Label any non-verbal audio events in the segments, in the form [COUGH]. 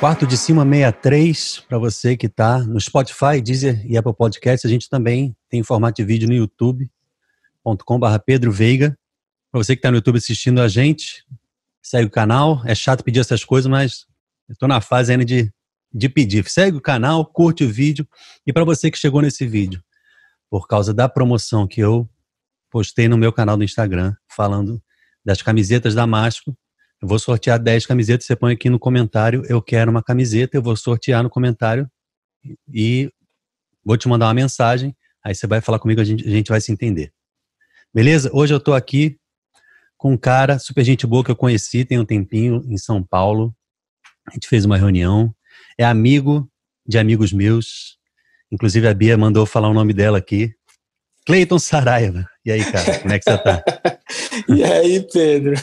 Quarto de Cima 63, para você que está no Spotify, Deezer e Apple Podcasts. A gente também tem formato de vídeo no youtube.com.br Pedro Veiga. Para você que está no YouTube assistindo a gente, segue o canal. É chato pedir essas coisas, mas eu estou na fase ainda de, de pedir. Segue o canal, curte o vídeo. E para você que chegou nesse vídeo, por causa da promoção que eu postei no meu canal do Instagram, falando das camisetas da Másco, eu vou sortear 10 camisetas, você põe aqui no comentário, eu quero uma camiseta, eu vou sortear no comentário e vou te mandar uma mensagem, aí você vai falar comigo, a gente, a gente vai se entender. Beleza? Hoje eu tô aqui com um cara super gente boa que eu conheci tem um tempinho em São Paulo. A gente fez uma reunião, é amigo de amigos meus. Inclusive a Bia mandou falar o nome dela aqui. Cleiton Saraiva. E aí, cara, como é que você tá? [LAUGHS] e aí, Pedro?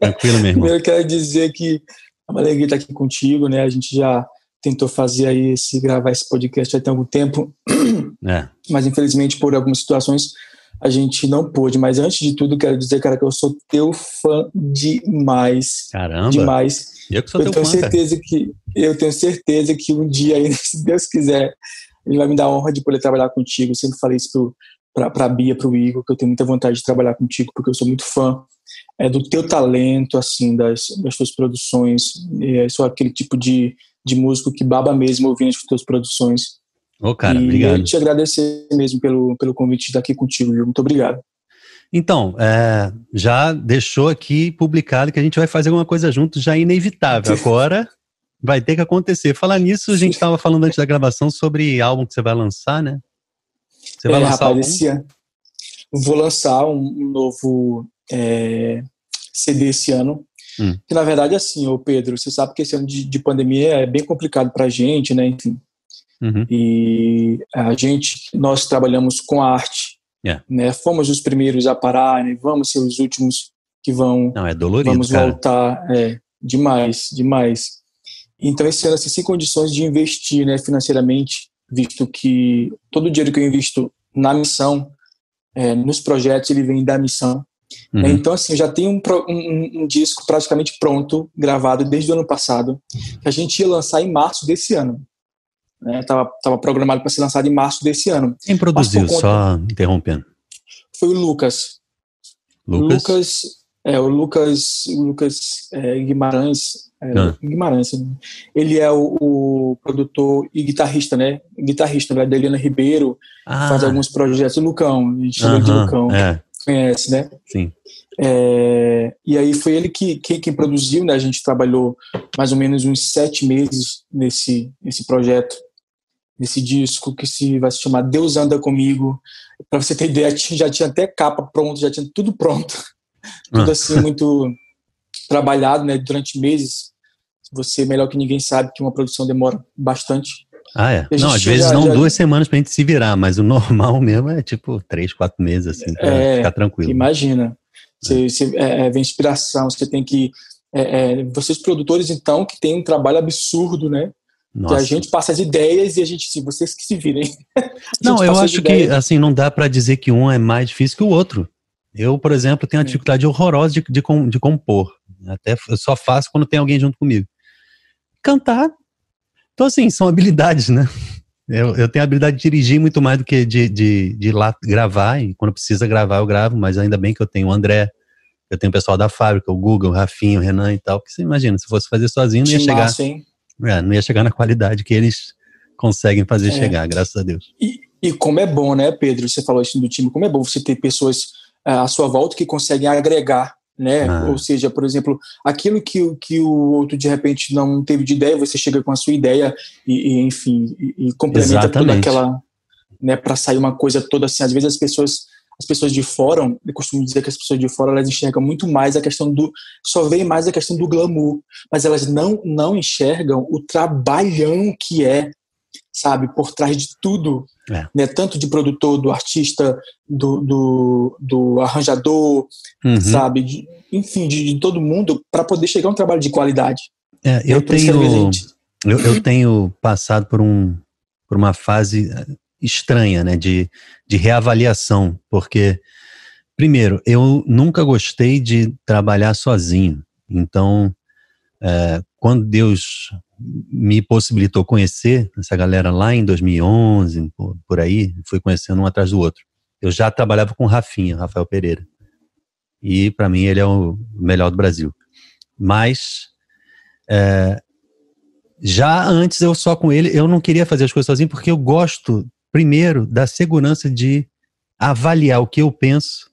Tranquilo mesmo. Eu quero dizer que é uma alegria estar aqui contigo, né? A gente já tentou fazer aí esse gravar esse podcast tem algum tempo, [CLEARS THROAT] é. mas infelizmente por algumas situações a gente não pôde. Mas antes de tudo, quero dizer, cara, que eu sou teu fã demais. Caramba. Demais. Eu que sou eu teu tenho fã, certeza cara. que eu tenho certeza que um dia, [LAUGHS] se Deus quiser, ele vai me dar a honra de poder trabalhar contigo. Eu sempre falei isso pro para a Bia, para o Igor, que eu tenho muita vontade de trabalhar contigo, porque eu sou muito fã é, do teu talento, assim, das, das tuas produções. Eu sou aquele tipo de, de músico que baba mesmo ouvindo as tuas produções. Ô, oh, cara, e obrigado. te agradecer mesmo pelo, pelo convite de estar aqui contigo, viu? Muito obrigado. Então, é, já deixou aqui publicado que a gente vai fazer alguma coisa junto, já inevitável. [LAUGHS] Agora vai ter que acontecer. Falar nisso, a gente estava falando antes da gravação sobre álbum que você vai lançar, né? Você vai é, lançar rapaz, esse ano. Vou lançar um, um novo é, CD esse ano. Hum. Que na verdade, assim, ô Pedro, você sabe que esse ano de, de pandemia é bem complicado pra gente, né? Enfim. Uhum. E a gente, nós trabalhamos com arte. Yeah. Né? Fomos os primeiros a parar, né? vamos ser os últimos que vão. Não, é dolorido. Vamos cara. voltar. É, demais, demais. Então, esse ano, assim, sem condições de investir né, financeiramente, visto que todo o dinheiro que eu invisto na missão, é, nos projetos, ele vem da missão. Uhum. Então, assim, eu já tenho um, um, um, disco praticamente pronto, gravado desde o ano passado, que a gente ia lançar em março desse ano. Né? Tava, tava programado para ser lançado em março desse ano. Quem produziu, conta, só interrompendo? Foi o Lucas. Lucas? Lucas é, o Lucas, Lucas é, Guimarães, é, ah. Guimarães, ele é o, o, produtor e guitarrista, né? Guitarrista, né? da Eliana Ribeiro, ah. faz alguns projetos. O Lucão, a gente chama uh -huh, de Lucão, é. conhece, né? Sim. É, e aí foi ele que, que, que, produziu, né? A gente trabalhou mais ou menos uns sete meses nesse, nesse projeto, nesse disco que se vai se chamar Deus Anda Comigo. Para você ter ideia, [LAUGHS] já tinha até capa pronta, já tinha tudo pronto tudo ah. assim muito trabalhado, né, durante meses. Você melhor que ninguém sabe que uma produção demora bastante. Ah, é? Não, às vezes já, não já... duas semanas pra gente se virar, mas o [LAUGHS] normal mesmo é tipo três, quatro meses, assim, pra é, ficar tranquilo. Imagina. Você, é. você é, é, vem inspiração, você tem que. É, é, vocês produtores, então, que tem um trabalho absurdo, né? Nossa. Que a gente passa as ideias e a gente, se vocês que se virem. [LAUGHS] não, eu acho que assim não dá para dizer que um é mais difícil que o outro. Eu, por exemplo, tenho uma dificuldade horrorosa de, de, de compor. Até eu só faço quando tem alguém junto comigo. Cantar. Então, assim, são habilidades, né? Eu, eu tenho a habilidade de dirigir muito mais do que de, de, de lá gravar. E quando precisa gravar, eu gravo. Mas ainda bem que eu tenho o André, eu tenho o pessoal da fábrica, o Google, o Rafinho, o Renan e tal. Que você imagina, se fosse fazer sozinho, não ia chegar. Massa, é, não ia chegar na qualidade que eles conseguem fazer é. chegar, graças a Deus. E, e como é bom, né, Pedro? Você falou isso do time, como é bom você ter pessoas à sua volta que conseguem agregar, né? Ah. Ou seja, por exemplo, aquilo que, que o outro de repente não teve de ideia, você chega com a sua ideia e, e enfim, e, e complementa Exatamente. toda aquela, né, para sair uma coisa toda assim. Às vezes as pessoas as pessoas de fora, eu costumo dizer que as pessoas de fora elas enxergam muito mais a questão do só veem mais a questão do glamour, mas elas não não enxergam o trabalhão que é sabe, por trás de tudo, é. né, tanto de produtor, do artista, do, do, do arranjador, uhum. sabe, de, enfim, de, de, todo mundo, para poder chegar a um trabalho de qualidade. É, eu, tenho, eu, eu, tenho passado por, um, por uma fase estranha, né, de, de reavaliação, porque, primeiro, eu nunca gostei de trabalhar sozinho, então, é, quando Deus me possibilitou conhecer essa galera lá em 2011, por, por aí, fui conhecendo um atrás do outro. Eu já trabalhava com Rafinha, Rafael Pereira. E para mim ele é o melhor do Brasil. Mas é, já antes eu só com ele, eu não queria fazer as coisas sozinho porque eu gosto primeiro da segurança de avaliar o que eu penso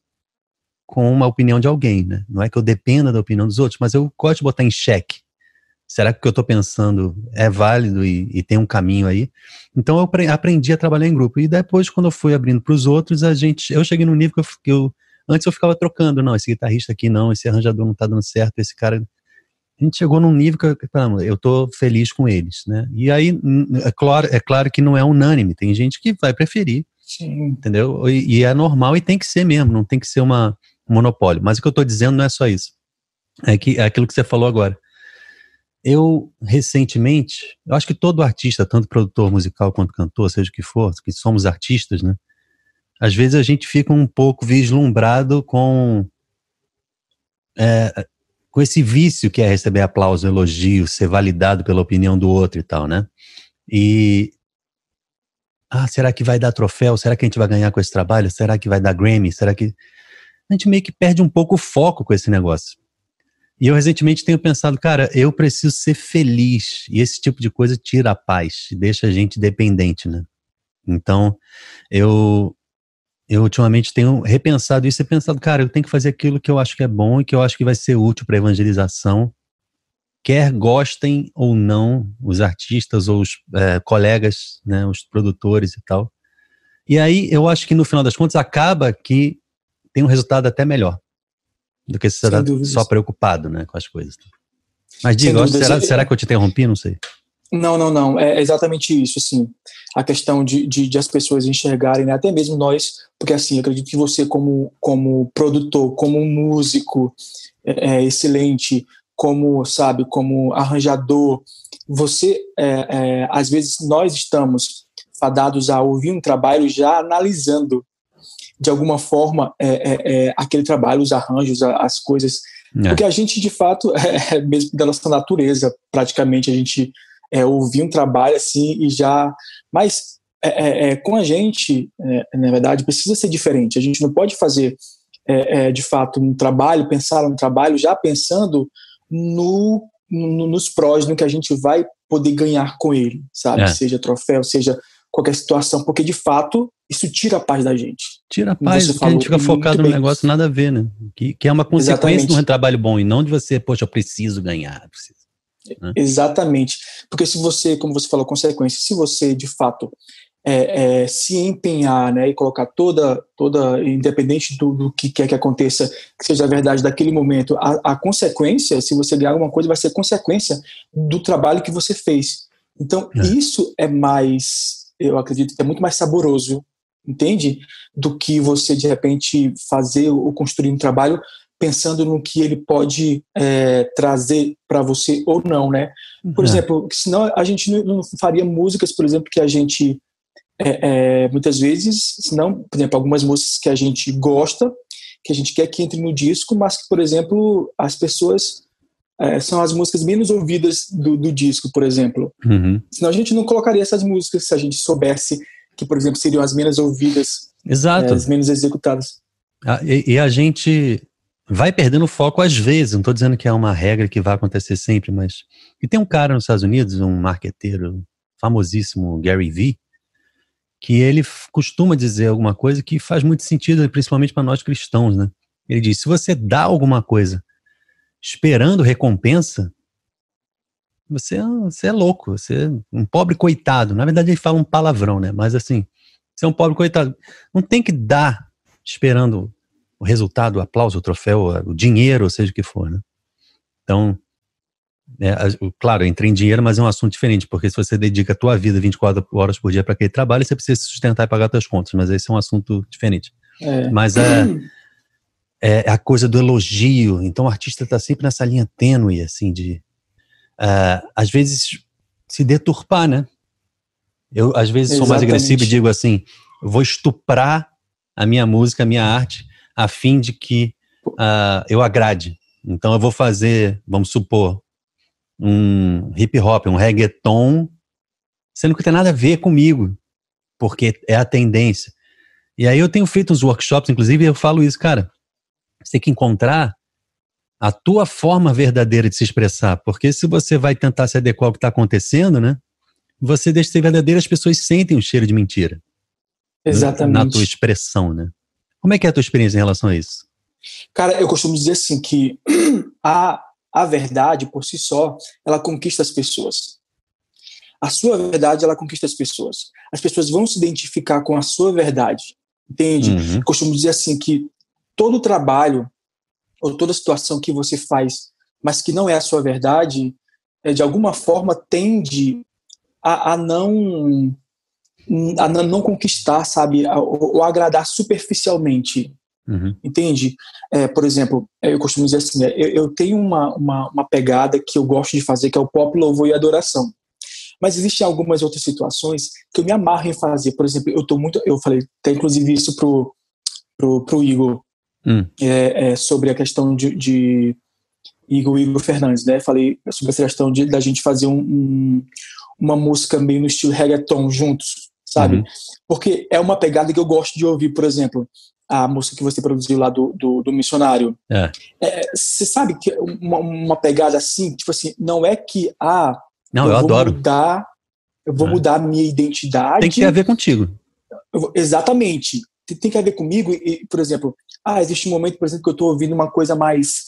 com uma opinião de alguém, né? Não é que eu dependa da opinião dos outros, mas eu gosto de botar em xeque. Será que o que eu estou pensando é válido e, e, tem um caminho aí? Então eu aprendi a trabalhar em grupo. E depois, quando eu fui abrindo para os outros, a gente, eu cheguei num nível que eu, que eu, antes eu ficava trocando, não, esse guitarrista aqui não, esse arranjador não está dando certo, esse cara. A gente chegou num nível que eu, eu tô feliz com eles, né? E aí, é claro, é claro que não é unânime, tem gente que vai preferir, Sim. entendeu? E, e é normal e tem que ser mesmo, não tem que ser uma monopólio. Mas o que eu estou dizendo não é só isso. É, que, é aquilo que você falou agora. Eu, recentemente, eu acho que todo artista, tanto produtor musical quanto cantor, seja o que for, que somos artistas, né? Às vezes a gente fica um pouco vislumbrado com, é, com esse vício que é receber aplauso, elogio, ser validado pela opinião do outro e tal, né? E. Ah, será que vai dar troféu? Será que a gente vai ganhar com esse trabalho? Será que vai dar Grammy? Será que a gente meio que perde um pouco o foco com esse negócio. E eu recentemente tenho pensado, cara, eu preciso ser feliz. E esse tipo de coisa tira a paz, deixa a gente dependente, né? Então, eu, eu ultimamente tenho repensado isso e pensado, cara, eu tenho que fazer aquilo que eu acho que é bom e que eu acho que vai ser útil para a evangelização, quer gostem ou não os artistas ou os é, colegas, né, os produtores e tal. E aí eu acho que no final das contas acaba que tem um resultado até melhor do que se você tá só preocupado né, com as coisas. Mas diga, será, será que eu te interrompi? Não sei. Não, não, não. É exatamente isso, assim. A questão de, de, de as pessoas enxergarem, né? até mesmo nós, porque assim, eu acredito que você como, como produtor, como músico é, é, excelente, como, sabe, como arranjador, você, é, é, às vezes nós estamos fadados a ouvir um trabalho já analisando de alguma forma, é, é, é, aquele trabalho, os arranjos, as coisas. É. Porque a gente, de fato, [LAUGHS] é, é, mesmo da nossa natureza, praticamente, a gente é, ouvir um trabalho assim e já. Mas com a gente, na verdade, precisa ser diferente. A gente não pode fazer, de fato, um trabalho, pensar um trabalho já pensando no, no, nos prós, no que a gente vai poder ganhar com ele, sabe? Seja troféu, seja qualquer situação, porque de fato isso tira a paz da gente. Tira a paz, porque a gente fica focado no negócio nada a ver, né? Que, que é uma consequência Exatamente. de um trabalho bom e não de você, poxa, eu preciso ganhar. Preciso, né? Exatamente. Porque se você, como você falou, consequência, se você de fato é, é, se empenhar né, e colocar toda, toda independente do, do, que quer que aconteça, que seja a verdade daquele momento, a, a consequência, se você ganhar alguma coisa, vai ser consequência do trabalho que você fez. Então, é. isso é mais eu acredito que é muito mais saboroso, entende? Do que você, de repente, fazer ou construir um trabalho pensando no que ele pode é, trazer para você ou não, né? Por é. exemplo, senão a gente não faria músicas, por exemplo, que a gente é, é, muitas vezes, senão, por exemplo, algumas músicas que a gente gosta, que a gente quer que entre no disco, mas que, por exemplo, as pessoas é, são as músicas menos ouvidas do, do disco, por exemplo. Uhum. Senão a gente não colocaria essas músicas se a gente soubesse que, por exemplo, seriam as menos ouvidas, Exato. É, as menos executadas. Ah, e, e, a gente vai perdendo foco às vezes, não estou dizendo que é uma regra que vai acontecer sempre, mas. E tem um cara nos Estados Unidos, um marqueteiro famosíssimo, Gary Vee, que ele costuma dizer alguma coisa que faz muito sentido, principalmente para nós cristãos, né? Ele diz: se você dá alguma coisa esperando recompensa, você, é você é louco, você é um pobre coitado. Na verdade, ele fala um palavrão, né? Mas assim, você é um pobre coitado. Não tem que dar esperando o resultado, o aplauso, o troféu, o dinheiro, ou seja o que for, né? Então, é, claro, entra em dinheiro, mas é um assunto diferente, porque se você dedica a tua vida 24 horas por dia para aquele trabalho, você precisa se sustentar e pagar suas contas, mas esse é um assunto diferente. É. Mas é, é, a coisa do elogio. Então o artista está sempre nessa linha tênue, assim, de uh, às vezes se deturpar, né? Eu às vezes Exatamente. sou mais agressivo e digo assim: vou estuprar a minha música, a minha arte, a fim de que uh, eu agrade. Então eu vou fazer, vamos supor, um hip hop, um reggaeton, sendo que não tem nada a ver comigo, porque é a tendência. E aí eu tenho feito uns workshops, inclusive, e eu falo isso, cara, você tem que encontrar a tua forma verdadeira de se expressar, porque se você vai tentar se adequar ao que está acontecendo, né, você deixa de ser verdadeiro, as pessoas sentem o cheiro de mentira. Exatamente. Na tua expressão, né? Como é que é a tua experiência em relação a isso? Cara, eu costumo dizer assim que [CLEARS THROAT] a, a verdade por si só, ela conquista as pessoas. A sua verdade, ela conquista as pessoas. As pessoas vão se identificar com a sua verdade. Entende? Uhum. Eu costumo dizer assim que todo trabalho ou toda situação que você faz, mas que não é a sua verdade, é, de alguma forma tende a, a não a não conquistar, sabe, ou agradar superficialmente. Uhum. Entende? É, por exemplo, eu costumo dizer assim: né, eu, eu tenho uma, uma, uma, pegada que eu gosto de fazer, que é o pop, louvor e adoração. Mas existem algumas outras situações que eu me amarro em fazer. Por exemplo, eu tô muito. Eu falei até inclusive isso pro, pro, pro Igor, hum. é, é, sobre a questão de, de Igor Igor Fernandes, né? Falei sobre essa questão de, da gente fazer um, um, uma música meio no estilo reggaeton juntos, sabe? Uhum. Porque é uma pegada que eu gosto de ouvir, por exemplo, a música que você produziu lá do, do, do missionário. É. É, você sabe que uma, uma, pegada assim, tipo assim, não é que ah, não, eu, eu adoro. Mudar, eu vou é. mudar a minha identidade. Tem que ter a ver contigo. Exatamente. Tem, tem, que a ver comigo e, por exemplo, ah, existe um momento, por exemplo, que eu estou ouvindo uma coisa mais,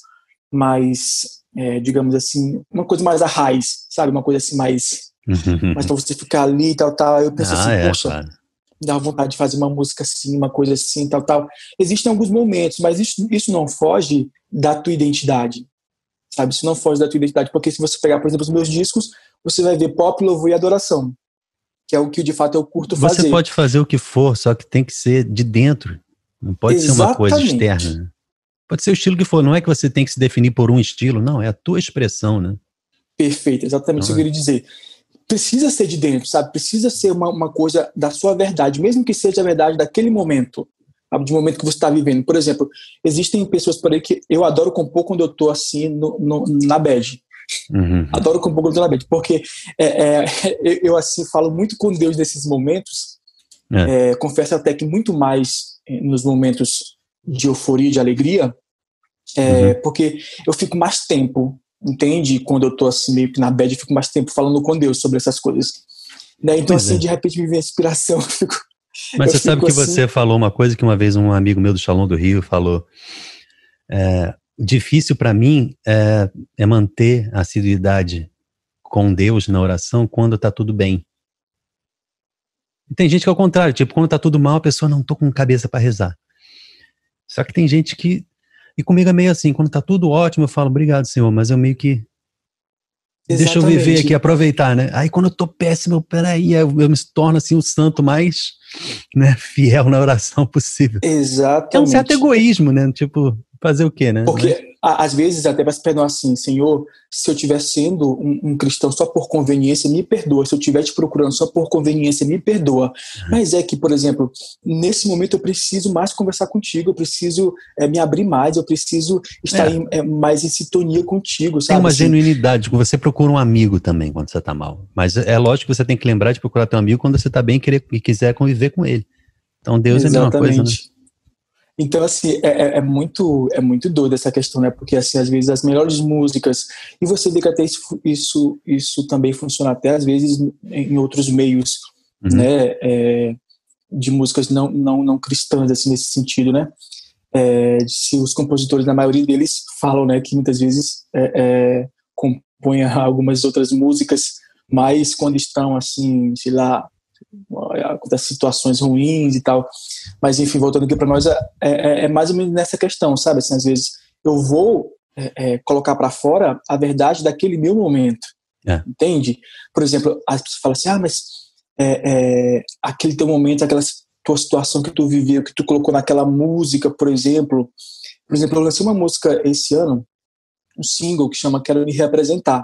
mais, é, digamos assim, uma coisa mais a raiz, sabe, uma coisa assim mais Uhum. Mas pra você ficar ali e tal, tal, eu penso ah, assim, é, poxa, claro. dá vontade de fazer uma música assim, uma coisa assim, tal, tal. Existem alguns momentos, mas isso, isso não foge da tua identidade, sabe? Isso não foge da tua identidade, porque se você pegar, por exemplo, os meus discos, você vai ver pop, louvor e adoração, que é o que de fato eu curto fazer. Você pode fazer o que for, só que tem que ser de dentro, não pode Exatamente. ser uma coisa externa. Pode ser o estilo que for, não é que você tem que se definir por um estilo, não, é a tua expressão, né? Perfeito, exatamente isso que eu queria dizer precisa ser de dentro, sabe? Precisa ser uma, uma coisa da sua verdade, mesmo que seja a verdade daquele momento, sabe? de momento que você está vivendo. Por exemplo, existem pessoas por aí que eu adoro compor quando eu estou assim no, no, na bad. Uhum. Adoro compor quando eu tô na bad, porque é, é, [LAUGHS] eu assim falo muito com Deus nesses momentos. É. é confesso até que muito mais nos momentos de euforia, de alegria, é, uhum. porque eu fico mais tempo entende? Quando eu tô assim, meio que na bad, eu fico mais tempo falando com Deus sobre essas coisas. Né? Então, pois assim, é. de repente me vem a inspiração, [LAUGHS] eu fico. Mas você sabe que assim... você falou uma coisa que uma vez um amigo meu do Shalom do Rio falou. É, difícil para mim é, é, manter a assiduidade com Deus na oração quando tá tudo bem. E tem gente que é o contrário, tipo, quando tá tudo mal, a pessoa não tô com cabeça para rezar. Só que tem gente que e comigo é meio assim, quando tá tudo ótimo, eu falo, obrigado, Senhor, mas eu meio que. Exatamente. Deixa eu viver aqui, aproveitar, né? Aí quando eu tô péssimo, eu, peraí, eu, eu me torno assim um santo mais né, [LAUGHS] fiel na oração possível. Exatamente. É um certo egoísmo, né? Tipo, fazer o quê, né? Porque às vezes até vai se perdoar assim, Senhor, se eu estiver sendo um, um, cristão só por conveniência, me perdoa. Se eu estiver te procurando só por conveniência, me perdoa. Uhum. Mas é que, por exemplo, nesse momento eu preciso mais conversar contigo, eu preciso é, me abrir mais, eu preciso estar é. Em, é, mais em sintonia contigo, sabe? Tem uma assim, genuinidade, você procura um amigo também quando você está mal. Mas é lógico que você tem que lembrar de procurar teu amigo quando você está bem e, querer, e quiser conviver com ele. Então Deus Exatamente. é a mesma coisa, né? Então, assim, é, é, é, muito é muito doido essa questão, né? Porque, assim, às vezes as melhores músicas, e você vê que até isso, isso, isso também funciona até às vezes em outros meios, uhum. né? É, de músicas não, não, não cristãs, assim, nesse sentido, né? É, se os compositores, na maioria deles, falam, né, que muitas vezes é, é compõem [LAUGHS] algumas outras músicas, mas quando estão, assim, sei lá, das situações ruins e tal. Mas, enfim, voltando aqui para nós, é, é, é, mais ou menos nessa questão, sabe? Assim, às vezes eu vou é, é colocar para fora a verdade daquele meu momento. É. Entende? Por exemplo, as pessoas falam assim: ah, mas é, aquele teu momento, aquela tua situação que tu viveu, que tu colocou naquela música, por exemplo. Por exemplo, eu lancei uma música esse ano, um single que chama Quero Me Representar.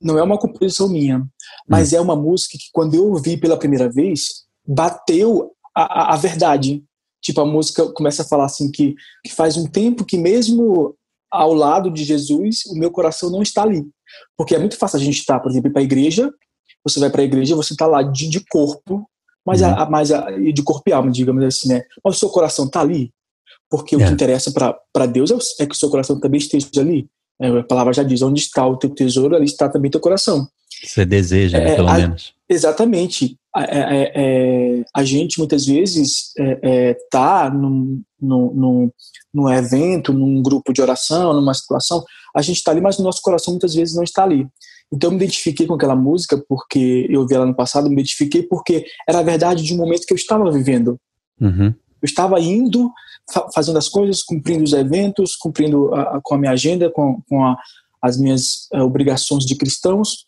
Não é uma composição minha, mas hum. é uma música que quando eu ouvi pela primeira vez, bateu a, a, a, verdade. Tipo, a música começa a falar assim que, que faz um tempo que mesmo ao lado de Jesus, o meu coração não está ali. Porque é muito fácil a gente estar, por exemplo, para a igreja, você vai para a igreja, você está lá de, de, corpo, mas, uhum. a, mais a, de corpo e alma, digamos assim, né? Mas o seu coração está ali. Porque é. o que é. interessa para Deus é, é, que o seu coração também esteja ali. É, a palavra já diz: onde está o teu tesouro, ali está também teu coração. Você deseja, né, é, pelo a, menos. Exatamente. A, é, a gente muitas vezes está num, num, num evento, num grupo de oração, numa situação, a gente está ali, mas o nosso coração muitas vezes não está ali. Então eu me identifiquei com aquela música porque eu vi ela no passado, me identifiquei porque era a verdade de um momento que eu estava vivendo. Uhum. Eu estava indo, fazendo as coisas, cumprindo os eventos, cumprindo a, a, com a minha agenda, com, com a, as minhas uh, obrigações de cristãos,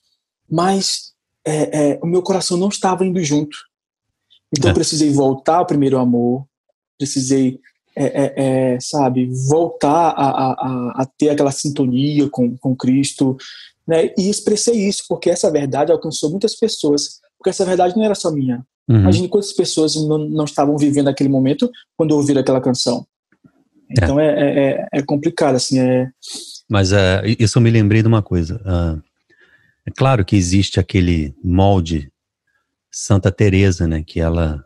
mas é, é, o meu coração não estava indo junto. Então é. precisei voltar ao primeiro amor, precisei é, é, é, sabe, voltar a, ter aquela sintonia com, com Cristo, né? E expressei isso, porque essa verdade alcançou muitas pessoas, porque essa verdade não era só minha. Uhum. Imagine quantas pessoas não, não estavam vivendo aquele momento quando ouviram aquela canção. É. Então é, é, é, é complicado, assim, é... Mas uh, isso eu me lembrei de uma coisa. Uh, é claro que existe aquele molde Santa Teresa, né, que ela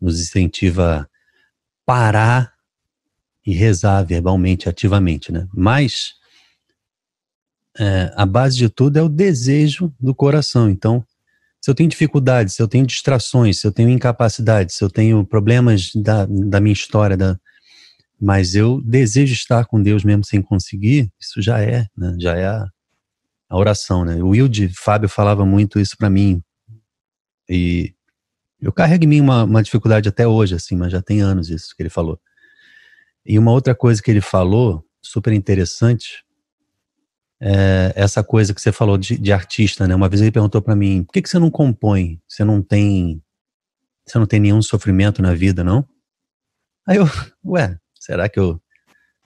nos incentiva a parar e rezar verbalmente, ativamente, né? Mas é, a base de tudo é o desejo do coração. Então, se eu tenho dificuldades, se eu tenho distrações, se eu tenho incapacidades, se eu tenho problemas da, da minha história, da, mas eu desejo estar com Deus mesmo sem conseguir, isso já é, né? já é a, a oração, né? O Wilde Fábio falava muito isso para mim e eu carrego em mim uma, uma dificuldade até hoje, assim, mas já tem anos isso que ele falou. E uma outra coisa que ele falou, super interessante, é essa coisa que você falou de, de artista, né? Uma vez ele perguntou para mim, por que, que você não compõe? Você não tem, você não tem nenhum sofrimento na vida, não? Aí eu, [LAUGHS] ué, será que eu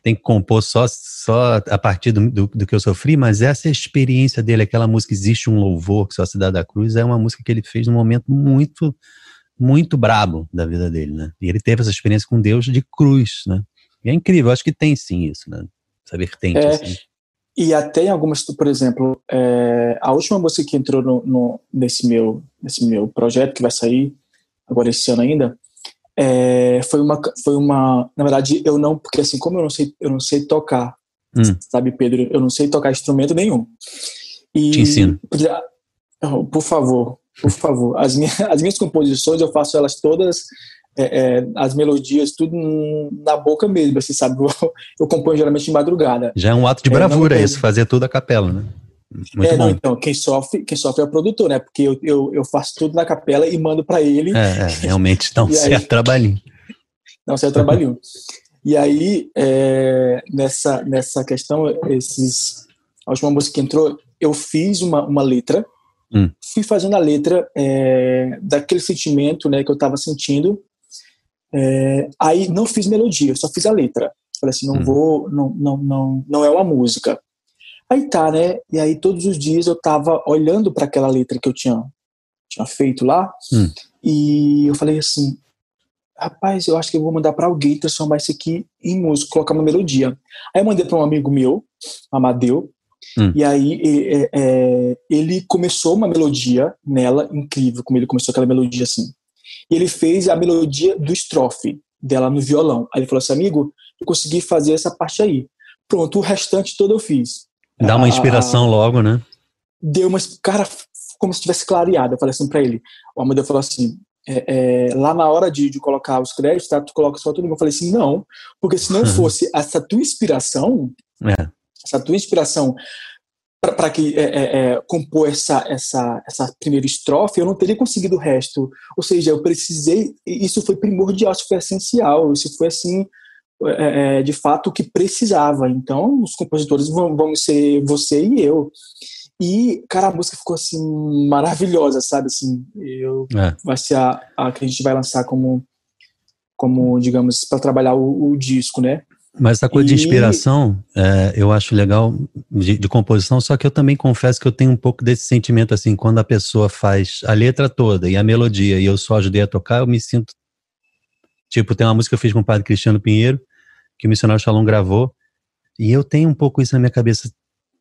tenho que compor só, só a partir do, do, do, que eu sofri? Mas essa experiência dele, aquela música Existe um Louvor, que só a Cidade da Cruz, é uma música que ele fez num momento muito, muito brabo da vida dele, né? E ele teve essa experiência com Deus de cruz, né? E é incrível, acho que tem sim isso, né? Essa vertente. É, assim. E até em algumas, por exemplo, é, a última música que entrou no, no, nesse, meu, nesse meu projeto, que vai sair agora esse ano ainda, é, foi, uma, foi uma. Na verdade, eu não, porque assim, como eu não sei, eu não sei tocar, hum. sabe, Pedro? Eu não sei tocar instrumento nenhum. E, Te ensino. Por favor, por favor. As minhas, [LAUGHS] as minhas composições eu faço elas todas é, é, as melodias, tudo na boca mesmo, assim, sabe? Eu, eu componho geralmente de madrugada. Já é um ato de bravura é, isso, fazer tudo a capela, né? Muito é, não, então, quem sofre, quem sofre é o produtor, né? Porque eu, eu, eu faço tudo na capela e mando para ele. É, é realmente dá um [LAUGHS] certo trabalhinho. [LAUGHS] Dá um certo trabalhinho. E aí, é, nessa, nessa questão, esses, a última música que entrou, eu fiz uma, uma letra, hum. fui fazendo a letra é, daquele sentimento né, que eu estava sentindo, é, aí não fiz melodia, só fiz a letra. Falei assim, não hum. vou, não, não, não, não é uma música. Aí tá, né? E aí todos os dias eu tava olhando para aquela letra que eu tinha, tinha feito lá, hum. e eu falei assim, rapaz, eu acho que eu vou mandar para alguém transformar isso aqui em música, colocar uma melodia. Aí eu mandei para um amigo meu, Amadeu, hum. e aí é, é, ele começou uma melodia nela, incrível, como ele começou aquela melodia assim e ele fez a melodia do estrofe dela no violão. Aí ele falou assim, amigo, eu consegui fazer essa parte aí. Pronto, o restante todo eu fiz. Dá uma inspiração a, logo, né? Deu uma... Cara, como se tivesse clareado. Eu falei assim pra ele. O Amadeu falou assim, é, é, lá na hora de, de, colocar os créditos, tá, tu coloca só tudo. Eu falei assim, não, porque se não [LAUGHS] fosse essa tua inspiração, é. essa tua inspiração para que é, é, é, compor essa, essa, essa primeira estrofe, eu não teria conseguido o resto. Ou seja, eu precisei, isso foi primordial, isso foi essencial, isso foi assim, é, é de fato, o que precisava. Então, os compositores vão, vão ser você e eu. E, cara, a música ficou assim, maravilhosa, sabe? Assim, eu, é. vai ser a, a que a gente vai lançar como, como digamos, para trabalhar o, o disco, né? Mas essa coisa e... de inspiração, é, eu acho legal de, de, composição, só que eu também confesso que eu tenho um pouco desse sentimento assim, quando a pessoa faz a letra toda e a melodia e eu só ajudei a tocar, eu me sinto. Tipo, tem uma música que eu fiz com o padre Cristiano Pinheiro, que o missionário Shalom gravou, e eu tenho um pouco isso na minha cabeça.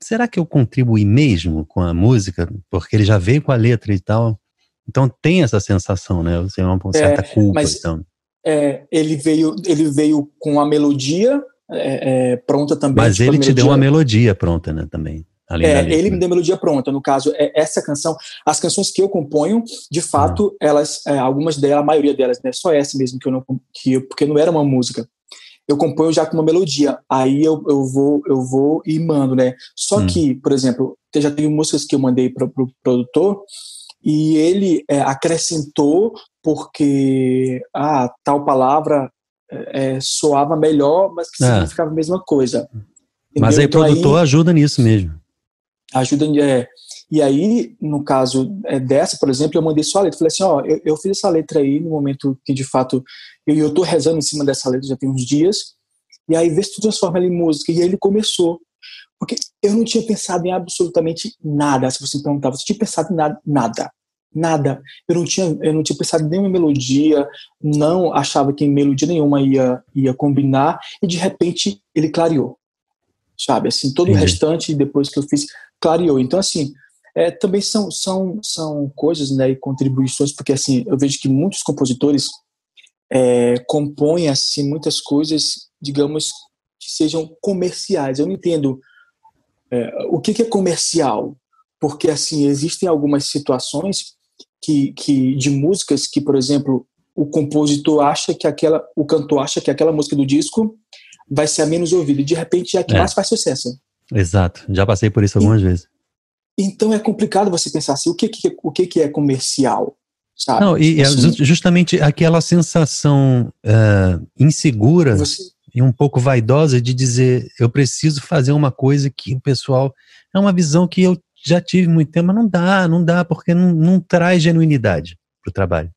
será que eu contribuí mesmo com a música? Porque ele já veio com a letra e tal. Então tem essa sensação, né? Você é uma certa é, culpa. Mas, então. É, ele veio, ele veio com a melodia é, é pronta também. Mas tipo, ele te deu uma melodia pronta, né? Também. É, ele me deu melodia pronta. No caso, é essa canção, as canções que eu componho, de fato, ah. elas, é, algumas delas, a maioria delas, né? Só essa mesmo que eu não, que eu, porque não era uma música eu componho já com uma melodia. Aí eu, eu vou eu vou e mando, né? Só hum. que, por exemplo, já teve músicas que eu mandei para o pro produtor e ele é, acrescentou porque ah, tal palavra é, soava melhor, mas que é. significava a mesma coisa. Entendeu? Mas aí o então, produtor aí, ajuda nisso mesmo. Ajuda, é. E aí, no caso é, dessa, por exemplo, eu mandei só a letra. Falei assim, ó, eu, eu fiz essa letra aí no momento que, de fato, eu, eu tô rezando em cima dessa letra já tem uns dias. E aí, vê se tu transforma ela em música. E aí ele começou. Porque eu não tinha pensado em absolutamente nada. Se você me perguntava, você tinha pensado em nada? Nada. Nada. Eu não tinha, eu não tinha pensado em nenhuma melodia, não achava que melodia nenhuma ia, ia combinar. E, de repente, ele clareou. Sabe? Assim, todo uhum. o restante, depois que eu fiz, clareou. Então, assim, é, também são, são, são coisas né, e contribuições, porque assim, eu vejo que muitos compositores é, compõem assim, muitas coisas, digamos, que sejam comerciais. Eu não entendo é, o que, que é comercial, porque assim existem algumas situações que, que de músicas que, por exemplo, o compositor acha que aquela, o cantor acha que aquela música do disco vai ser a menos ouvida e de repente é a que é. mais faz sucesso. Exato, já passei por isso algumas e, vezes. Então é complicado você pensar assim, o que, que, o que, que é comercial? Sabe? Não, e é assim, justamente aquela sensação uh, insegura você... e um pouco vaidosa de dizer eu preciso fazer uma coisa que o pessoal. É uma visão que eu já tive muito tempo, mas não dá, não dá, porque não, não traz genuinidade para o trabalho.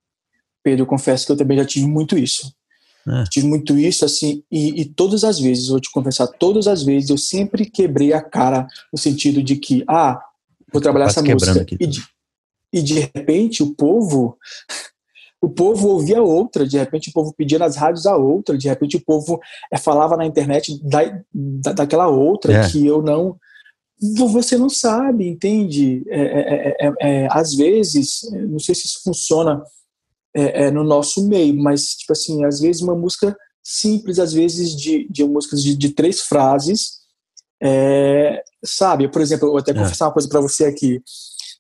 Pedro, eu confesso que eu também já tive muito isso. É. Tive muito isso, assim, e, e, todas as vezes, vou te confessar, todas as vezes eu sempre quebrei a cara no sentido de que, ah, vou trabalhar essa música. Aqui. E de, e de repente o povo o povo ouvia outra, de repente o povo pedia nas rádios a outra, de repente o povo é, falava na internet da, da, daquela outra é. que eu não. Você não sabe, entende? É, é, às vezes, não sei se isso funciona no nosso meio, mas, tipo assim, às vezes uma música simples, às vezes de, de músicas de, de três frases, é, sabe, por exemplo, eu vou até é. confessar uma coisa para você aqui.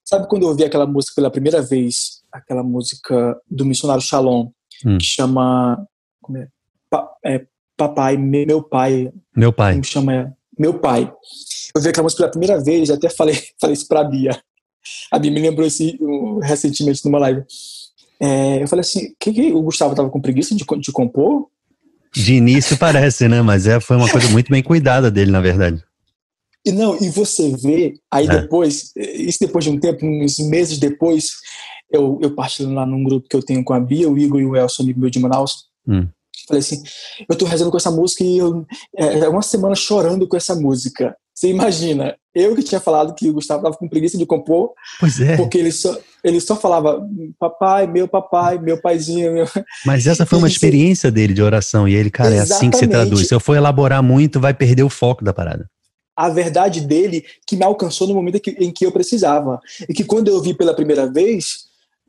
Sabe quando eu ouvi aquela música pela primeira vez, aquela música do missionário Shalom, hum. que chama como é? Pa, é, Papai, meu pai. Meu pai. Como chama? Meu pai. Eu vi aquela música pela primeira vez, até falei, [LAUGHS] falei isso pra Bia. A Bia me lembrou isso recentemente numa live. É, eu falei assim, que, que o Gustavo tava com preguiça de, de compor? De início parece, né? Mas é, foi uma coisa muito bem cuidada dele, na verdade. E não, e você vê, aí é. depois, isso depois de um tempo, uns meses depois, eu, eu partilhando lá num grupo que eu tenho com a Bia, o Igor e o Elson, amigo meu de Manaus. Hum. Falei assim, eu tô rezando com essa música e eu, é, é uma semana chorando com essa música. Você imagina, eu que tinha falado que o Gustavo estava com preguiça de compor, pois é. porque ele só, ele só falava papai, meu papai, meu paizinho. Meu... Mas essa foi uma experiência dele de oração, e ele, cara, Exatamente. é assim que se traduz. Se eu for elaborar muito, vai perder o foco da parada a verdade dele que me alcançou no momento em que eu precisava. E que quando eu vi pela primeira vez.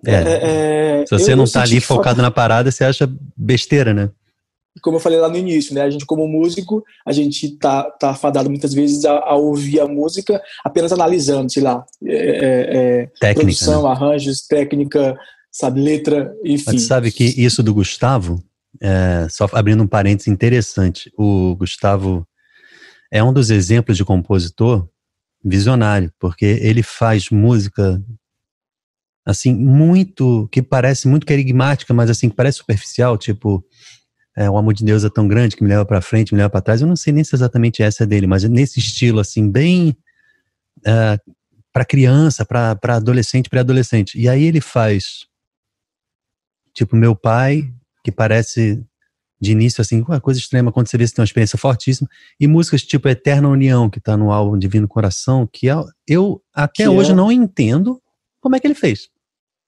É, é, é Se você não está ali focado na parada, você acha besteira, né? Como eu falei lá no início, né? A gente, como músico, a gente tá, tá fadado muitas vezes a, a ouvir a música apenas analisando, sei lá, é, é, é técnica, produção, né? arranjos, técnica, sabe, letra, enfim. Mas sabe que isso do Gustavo, só abrindo um parênteses interessante, o Gustavo é um dos exemplos de compositor visionário, porque ele faz música assim muito que parece muito carismática, mas assim que parece superficial, tipo é, o amor de Deus é tão grande que me leva para frente, me leva para trás. Eu não sei nem se exatamente essa é dele, mas nesse estilo assim bem é, para criança, para adolescente, pré-adolescente. E aí ele faz tipo meu pai que parece de início, assim, uma coisa extrema, quando você vê que tem uma experiência fortíssima, e músicas tipo Eterna União, que está no álbum Divino Coração, que é, eu até que hoje é... não entendo como é que ele fez.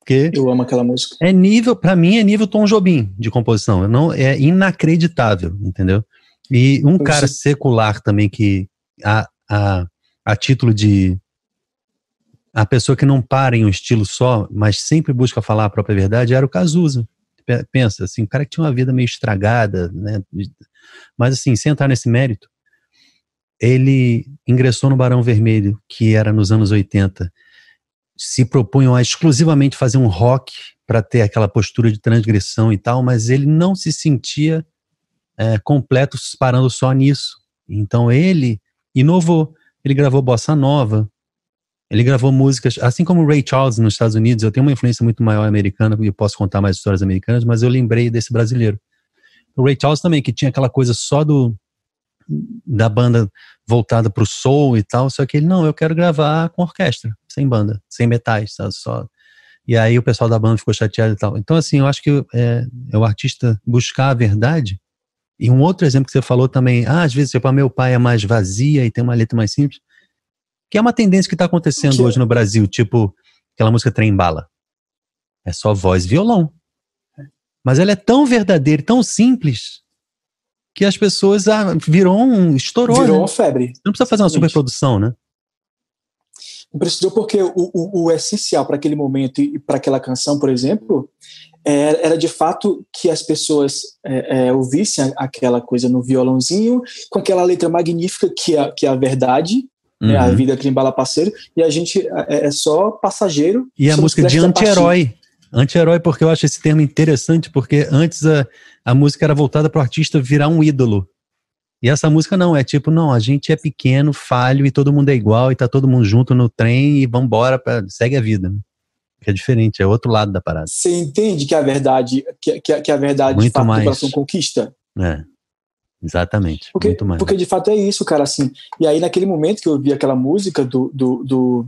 Porque eu amo aquela música. É nível, para mim, é nível Tom Jobim de composição. Não, é inacreditável, entendeu? E um eu cara sei. secular também que a, a, a título de a pessoa que não para em um estilo só, mas sempre busca falar a própria verdade, era o Cazuza. Pensa, assim, o cara que tinha uma vida meio estragada, né? Mas assim, sem entrar nesse mérito, ele ingressou no Barão Vermelho, que era nos anos 80, se propunham a exclusivamente fazer um rock para ter aquela postura de transgressão e tal, mas ele não se sentia é, completo parando só nisso. Então ele inovou. Ele gravou bossa nova, ele gravou músicas, assim como Ray Charles nos Estados Unidos. Eu tenho uma influência muito maior americana e posso contar mais histórias americanas, mas eu lembrei desse brasileiro. O Ray Charles também, que tinha aquela coisa só do da banda voltada para o soul e tal, só que ele não, eu quero gravar com orquestra, sem banda, sem metais, sabe? só. E aí o pessoal da banda ficou chateado e tal. Então assim, eu acho que é, é o artista buscar a verdade. E um outro exemplo que você falou também, ah, às vezes tipo, meu pai é mais vazia e tem uma letra mais simples. Que é uma tendência que está acontecendo hoje no Brasil, tipo aquela música Trem Bala. É só voz e violão. Mas ela é tão verdadeira, tão simples, que as pessoas ah, virou um. estourou. Virou né? uma febre. Não precisa fazer uma superprodução, né? Não precisou porque o, o, o essencial para aquele momento e para aquela canção, por exemplo, era, era, de fato que as pessoas é, é, ouvissem aquela coisa no violãozinho, com aquela letra magnífica que é, que é a verdade, uhum. né, a uhum. vida que embala parceiro, e a gente é, é só passageiro. E a música de anti-herói. Anti-herói, porque eu acho esse termo interessante, porque antes a, a música era voltada para o artista virar um ídolo. E essa música não, é tipo, não, a gente é pequeno, falho e todo mundo é igual e tá todo mundo junto no trem e vambora, pra, segue a vida. Né? Que é diferente, é outro lado da parada. Você entende que a verdade, que, que, que a verdade Muito de fato mais. conquista? É. Exatamente. Porque, muito mais. porque de fato é isso, cara, assim. E aí, naquele momento que eu ouvi aquela música do, do, do,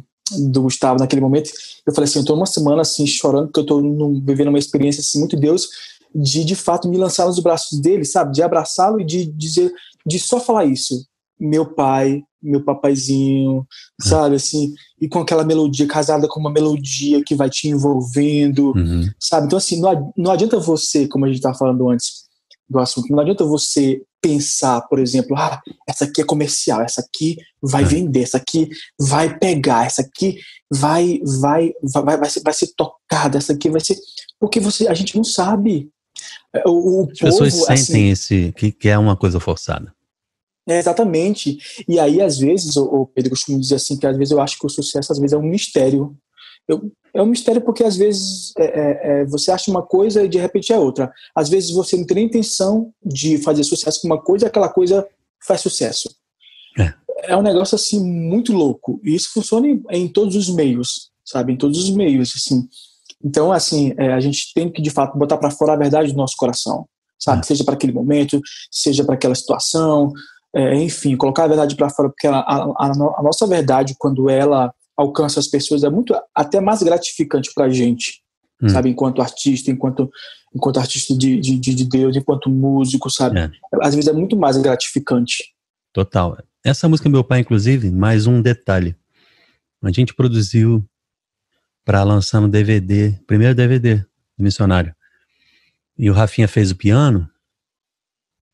do Gustavo, naquele momento, eu falei assim, eu tô uma semana assim, chorando, porque eu tô num, vivendo uma experiência assim, muito Deus, de de fato me lançar nos braços dele, sabe? De abraçá-lo e de dizer, de só falar isso. Meu pai, meu papaizinho, é. sabe? Assim, e com aquela melodia, casada com uma melodia que vai te envolvendo, uhum. sabe? Então, assim, não, adianta você, como a gente estava falando antes do assunto, não adianta você pensar, por exemplo, ah, essa aqui é comercial, essa aqui vai é. vender, essa aqui vai pegar, essa aqui vai vai vai vai ser, vai ser tocada, essa aqui vai ser porque você a gente não sabe. É, o, o As povo, pessoas sentem assim, esse que, que é uma coisa forçada. É, exatamente. E aí, às vezes, o, Pedro costuma dizer assim, que às vezes eu acho que o sucesso, às vezes, é um mistério. Eu, é um mistério porque, às vezes, é, é, é, você acha uma coisa e, de repente, é outra. Às vezes, você não tem nem intenção de fazer sucesso com uma coisa e aquela coisa faz sucesso. É. é um negócio, assim, muito louco. E isso funciona em, em todos os meios, sabe? Em todos os meios, assim. Então, assim, é, a gente tem que, de fato, botar para fora a verdade do nosso coração, sabe? É. Seja para aquele momento, seja para aquela situação, é, enfim, colocar a verdade para fora, porque a, a, a, nossa verdade, quando ela alcança as pessoas, é muito até mais gratificante para a gente, hum. sabe? Enquanto artista, enquanto, enquanto artista de, de, de Deus, enquanto músico, sabe? É. Às vezes é muito mais gratificante. Total. Essa música, meu pai, inclusive, mais um detalhe. A gente produziu para lançar no DVD, primeiro DVD do Missionário. E o Rafinha fez o piano.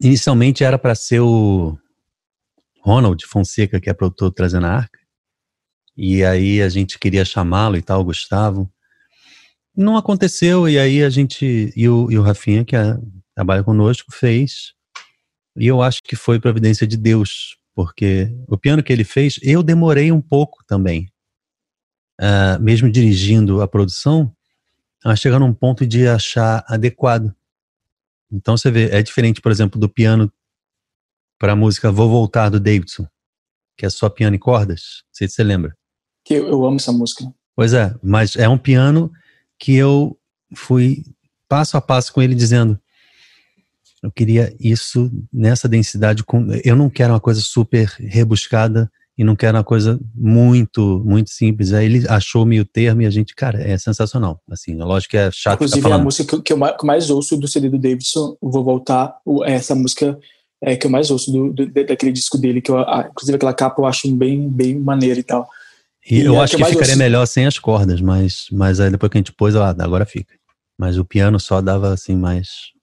Inicialmente era para ser o Ronald Fonseca, que é produtor trazendo a arca. E aí a gente queria chamá-lo e tal, Gustavo. Não aconteceu, e aí a gente, e o, e o Rafinha, que é, trabalha conosco, fez. E eu acho que foi providência de Deus, porque o piano que ele fez, eu demorei um pouco também. Uh, mesmo dirigindo a produção, a chegar num ponto de achar adequado. Então você vê, é diferente, por exemplo, do piano para a música Vou Voltar do Davidson, que é só piano e cordas. Não sei se você lembra. Que eu, eu amo essa música. Pois é, mas é um piano que eu fui passo a passo com ele dizendo eu queria isso nessa densidade eu não quero uma coisa super rebuscada e não quero uma coisa muito muito simples aí ele achou meio termo e a gente cara é sensacional assim é lógico que é chato inclusive a música que eu mais ouço do CD do Davidson vou voltar essa música é, que eu mais ouço do, do, daquele disco dele, que eu, inclusive aquela capa eu acho bem, bem maneira e tal. E, e eu acho que, que ficaria ouço. melhor sem as cordas, mas, mas aí depois que a gente pôs, ah, agora fica. Mas o piano só dava assim mais.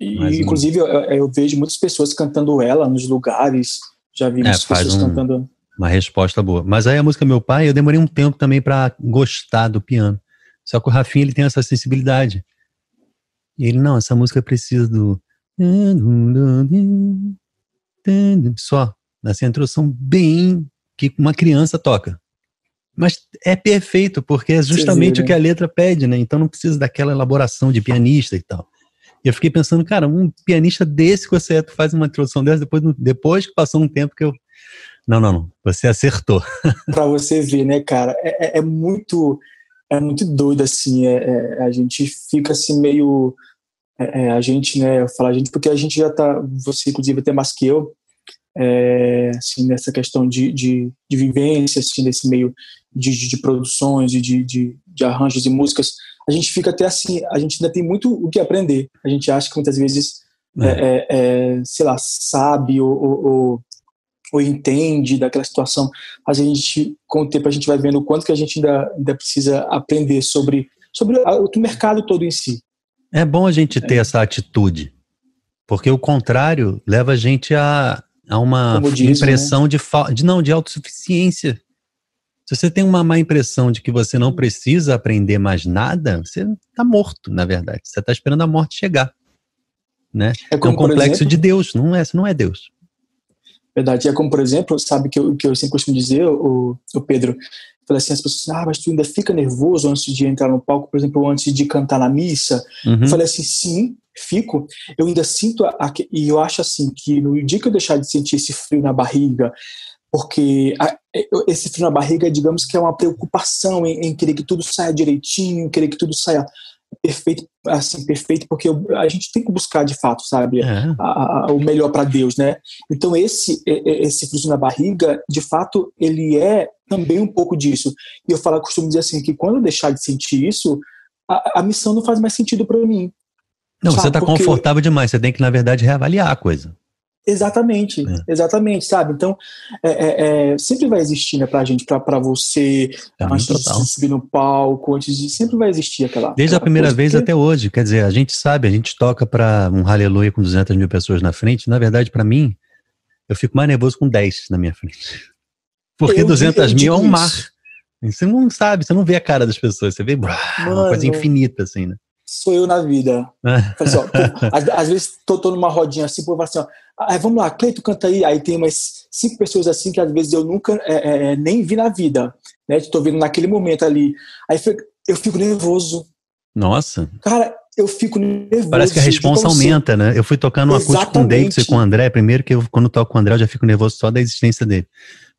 E, mais inclusive, um... eu, eu, vejo muitas pessoas cantando ela nos lugares, já vi é, muitas pessoas um, cantando. Uma resposta boa. Mas aí a música Meu Pai, eu demorei um tempo também para gostar do piano. Só que o Rafinha, ele tem essa sensibilidade. E ele, não, essa música precisa do... Só. Assim, a introdução bem que uma criança toca. Mas é perfeito, porque é justamente vê, né? o que a letra pede, né? Então não precisa daquela elaboração de pianista e tal. E eu fiquei pensando, cara, um pianista desse que você é, tu faz uma introdução dessa, depois, depois que passou um tempo que eu. Não, não, não. Você acertou. [LAUGHS] para você ver, né, cara? É, é, é, muito. É muito doido, assim. É, é a gente fica assim meio. É, é, a gente, né? Eu falo a gente porque a gente já tá. Você, inclusive, até mais que eu. Assim, nessa questão de, de, de, vivência, assim, nesse meio de, de, de produções e de, de, de, arranjos e músicas, a gente fica até assim, a gente ainda tem muito o que aprender. A gente acha que muitas vezes. É, é, é sei lá, sabe ou, ou, ou, entende daquela situação, mas a gente, com o tempo, a gente vai vendo o quanto que a gente ainda, ainda precisa aprender sobre, sobre o mercado todo em si. É bom a gente ter é. essa atitude, porque o contrário leva a gente a, a uma diz, impressão né? de, de não de autossuficiência. Se você tem uma má impressão de que você não precisa aprender mais nada, você está morto, na verdade. Você está esperando a morte chegar. Né? É, como, é um complexo exemplo, de Deus, não é, não é Deus. Verdade. É como, por exemplo, sabe que eu, que eu sempre costumo dizer, o, o Pedro, falei assim, as pessoas, ah, mas tu ainda fica nervoso antes de entrar no palco, por exemplo, antes de cantar na missa? Uhum. Eu falei assim, sim, fico. Eu ainda sinto, a, a, e eu acho assim, que no dia que eu deixar de sentir esse frio na barriga, porque a, esse frio na barriga, digamos que é uma preocupação em, em, querer que tudo saia direitinho, querer que tudo saia perfeito, assim, perfeito, porque a gente tem que buscar de fato, sabe, é. a, a, o melhor para Deus, né? Então esse esse frio na barriga, de fato, ele é também um pouco disso. E eu falo, costumo dizer assim que quando eu deixar de sentir isso, a, a missão não faz mais sentido para mim. Não, sabe? você está confortável demais. Você tem que na verdade reavaliar a coisa. Exatamente, é. exatamente, sabe? Então, é, é, é, sempre vai existir, né, pra gente, pra, pra você, é, antes total. de subir no palco, antes de. Sempre vai existir aquela. Desde aquela a primeira vez até hoje. Quer dizer, a gente sabe, a gente toca pra um Aleluia com 200 mil pessoas na frente. Na verdade, para mim, eu fico mais nervoso com 10 na minha frente. [LAUGHS] Porque eu 200 mil é um mar. Você não sabe, você não vê a cara das pessoas, você vê uma coisa infinita, assim, né? Sou eu na vida. [LAUGHS] Assim, ó, às, às, vezes tô, tô, numa rodinha assim, pô, assim, ó, ah, vamos lá, Cleito canta aí. Aí tem umas cinco pessoas assim que às vezes eu nunca é, é, é nem vi na vida, né? Tô vendo naquele momento ali. Aí eu fico nervoso. Nossa. Cara, eu fico nervoso. Parece que a responsa aumenta, né? Eu fui tocando um acústico com o Davidson e com o André. Primeiro que eu, quando toco com o André, eu já fico nervoso só da existência dele.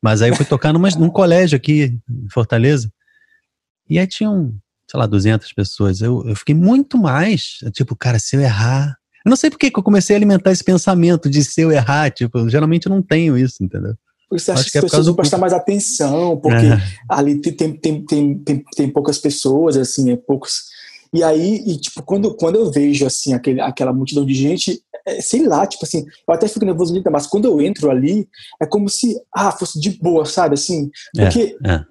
Mas aí eu fui tocar numa, num colégio aqui em Fortaleza. E aí tinha um, sei lá, 200 pessoas. Eu, eu fiquei muito mais, tipo, cara, se eu errar. Eu não sei por que eu comecei a alimentar esse pensamento de se eu errar, tipo, geralmente eu não tenho isso, entendeu? Você acha Acho que, que as pessoas vão prestar mais atenção, porque é. ali tem, tem, tem, tem, tem poucas pessoas, assim, é poucos. E aí, e, tipo, quando, quando eu vejo, assim, aquele, aquela multidão de gente, é, sei lá, tipo assim, eu até fico nervoso, mas quando eu entro ali, é como se, ah, fosse de boa, sabe, assim, é, porque é, é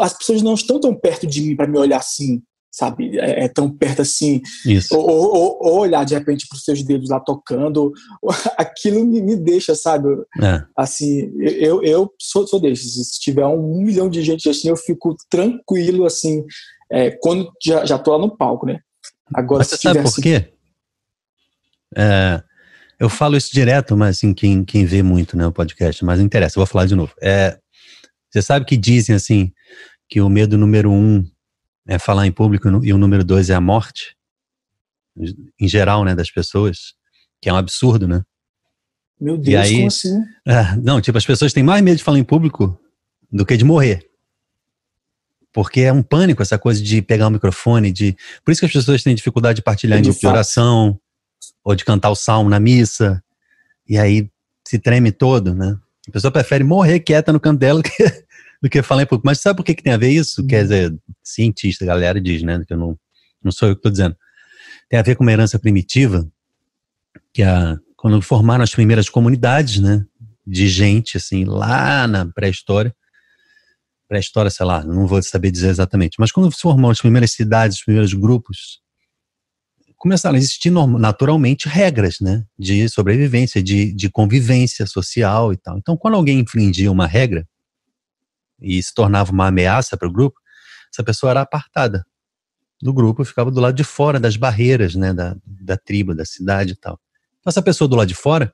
as pessoas não estão tão perto de mim para me olhar assim, sabe? É, é tão perto assim. Ou, ou, ou, olhar de repente para os seus dedos lá tocando. [LAUGHS] Aquilo me, me deixa, sabe? É. Assim, eu, eu sou, sou desses. Se tiver um, milhão de gente assim, eu fico tranquilo, assim, é, quando já, já tô lá no palco, né? Agora, mas você sabe por assim, quê? É, eu falo isso direto, mas assim, quem, quem vê muito né, o podcast, mas não interessa, eu vou falar de novo. É, você sabe que dizem assim que o medo número um é falar em público e o número dois é a morte, em geral, né, das pessoas, que é um absurdo, né? Meu Deus, aí, como assim? [LAUGHS] É, não, tipo, as pessoas têm mais medo de falar em público do que de morrer. Porque é um pânico essa coisa de pegar o microfone, de. Por isso que as pessoas têm dificuldade de partilhar é de, de oração, ou de cantar o salmo na missa, e aí se treme todo, né? A pessoa prefere morrer quieta no canto dela que, [LAUGHS] do que falar em público. Mas sabe por que, que tem a ver isso? Quer dizer, cientista, a galera diz, né? Que eu não, não sou eu que estou dizendo. Tem a ver com uma herança primitiva, que a, quando formaram as primeiras comunidades, né? De gente, assim, lá na pré-história. Pré-história, sei lá, não vou saber dizer exatamente. Mas quando se formou as primeiras cidades, os primeiros grupos, começaram a existir naturalmente regras, né? De sobrevivência, de, de convivência social e tal. Então, quando alguém infringia uma regra, e se tornava uma ameaça para o grupo, essa pessoa era apartada do grupo, ficava do lado de fora das barreiras, né, da, da tribo, da cidade e tal. Então, essa pessoa do lado de fora,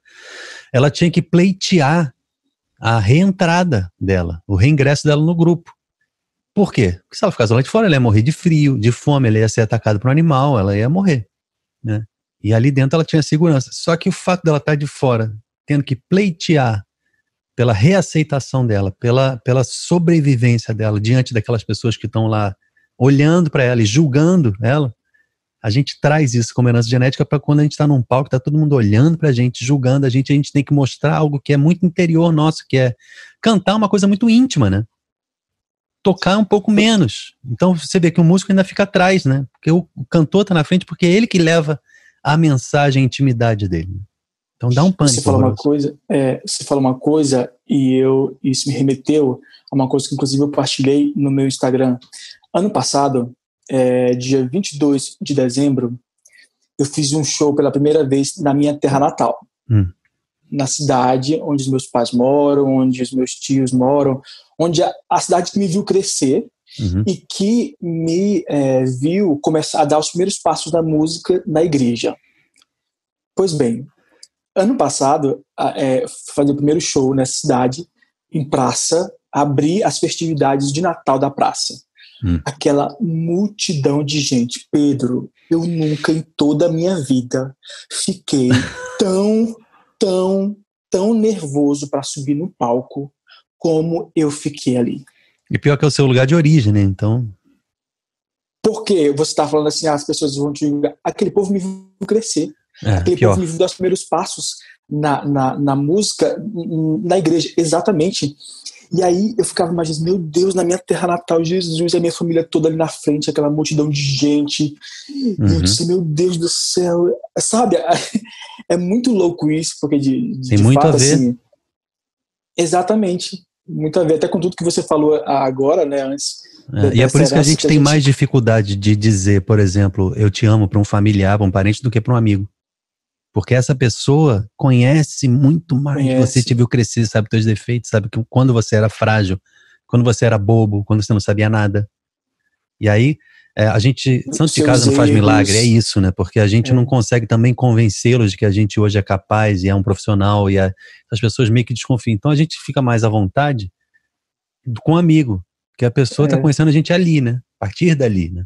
ela tinha que pleitear a reentrada dela, o reingresso dela no grupo. Por quê? Porque se ela ficasse lá de fora, ela ia morrer de frio, de fome, ela ia ser atacada por um animal, ela ia morrer, né? E ali dentro ela tinha segurança. Só que o fato dela estar de fora, tendo que pleitear pela reaceitação dela, pela, pela sobrevivência dela diante daquelas pessoas que estão lá olhando para ela e julgando ela, a gente traz isso como herança genética para quando a gente está num palco, está todo mundo olhando para a gente, julgando a gente, a gente tem que mostrar algo que é muito interior nosso, que é cantar uma coisa muito íntima, né? Tocar um pouco menos. Então você vê que o músico ainda fica atrás, né? Porque o, o cantor está na frente porque é ele que leva a mensagem, a intimidade dele. Então dá um pânico. Você fala uma coisa, é, você fala uma coisa e eu isso me remeteu a uma coisa que inclusive eu partilhei no meu Instagram. Ano passado, é, dia 22 de dezembro, eu fiz um show pela primeira vez na minha terra natal. Hum. Na cidade onde os meus pais moram, onde os meus tios moram, onde a, a cidade que me viu crescer uhum. e que me é, viu começar a dar os primeiros passos da música na igreja. Pois bem, Ano passado, é, fazer o primeiro show nessa cidade, em praça, abrir as festividades de Natal da praça. Hum. Aquela multidão de gente. Pedro, eu nunca em toda a minha vida fiquei [LAUGHS] tão, tão, tão nervoso para subir no palco como eu fiquei ali. E pior que é o seu lugar de origem, né? Então. Porque você está falando assim, ah, as pessoas vão te. Aquele povo me viu crescer. É, Aquele pior. povo me viu os primeiros passos na, na, na música, na igreja, exatamente. E aí eu ficava imaginando, meu Deus, na minha terra natal, Jesus, a minha família toda ali na frente, aquela multidão de gente. Uhum. E eu disse, meu Deus do céu, sabe? [LAUGHS] É muito louco isso, porque de, de, Tem de muito fato, a ver. assim. Exatamente. Muito a ver, até com tudo que você falou agora, né, antes. É, e é por isso que a gente que tem a gente... mais dificuldade de dizer, por exemplo, eu te amo para um familiar, para um parente, do que para um amigo. Porque essa pessoa conhece muito mais. Conhece. Você te viu crescer, sabe teus defeitos, sabe que quando você era frágil, quando você era bobo, quando você não sabia nada. E aí, é, a gente, santo de casa não faz milagre, é isso, né? Porque a gente é. não consegue também convencê-los de que a gente hoje é capaz e é um profissional e a, as pessoas meio que desconfiam. Então a gente fica mais à vontade com um amigo, que a pessoa está é. conhecendo a gente ali, né? A partir dali, né?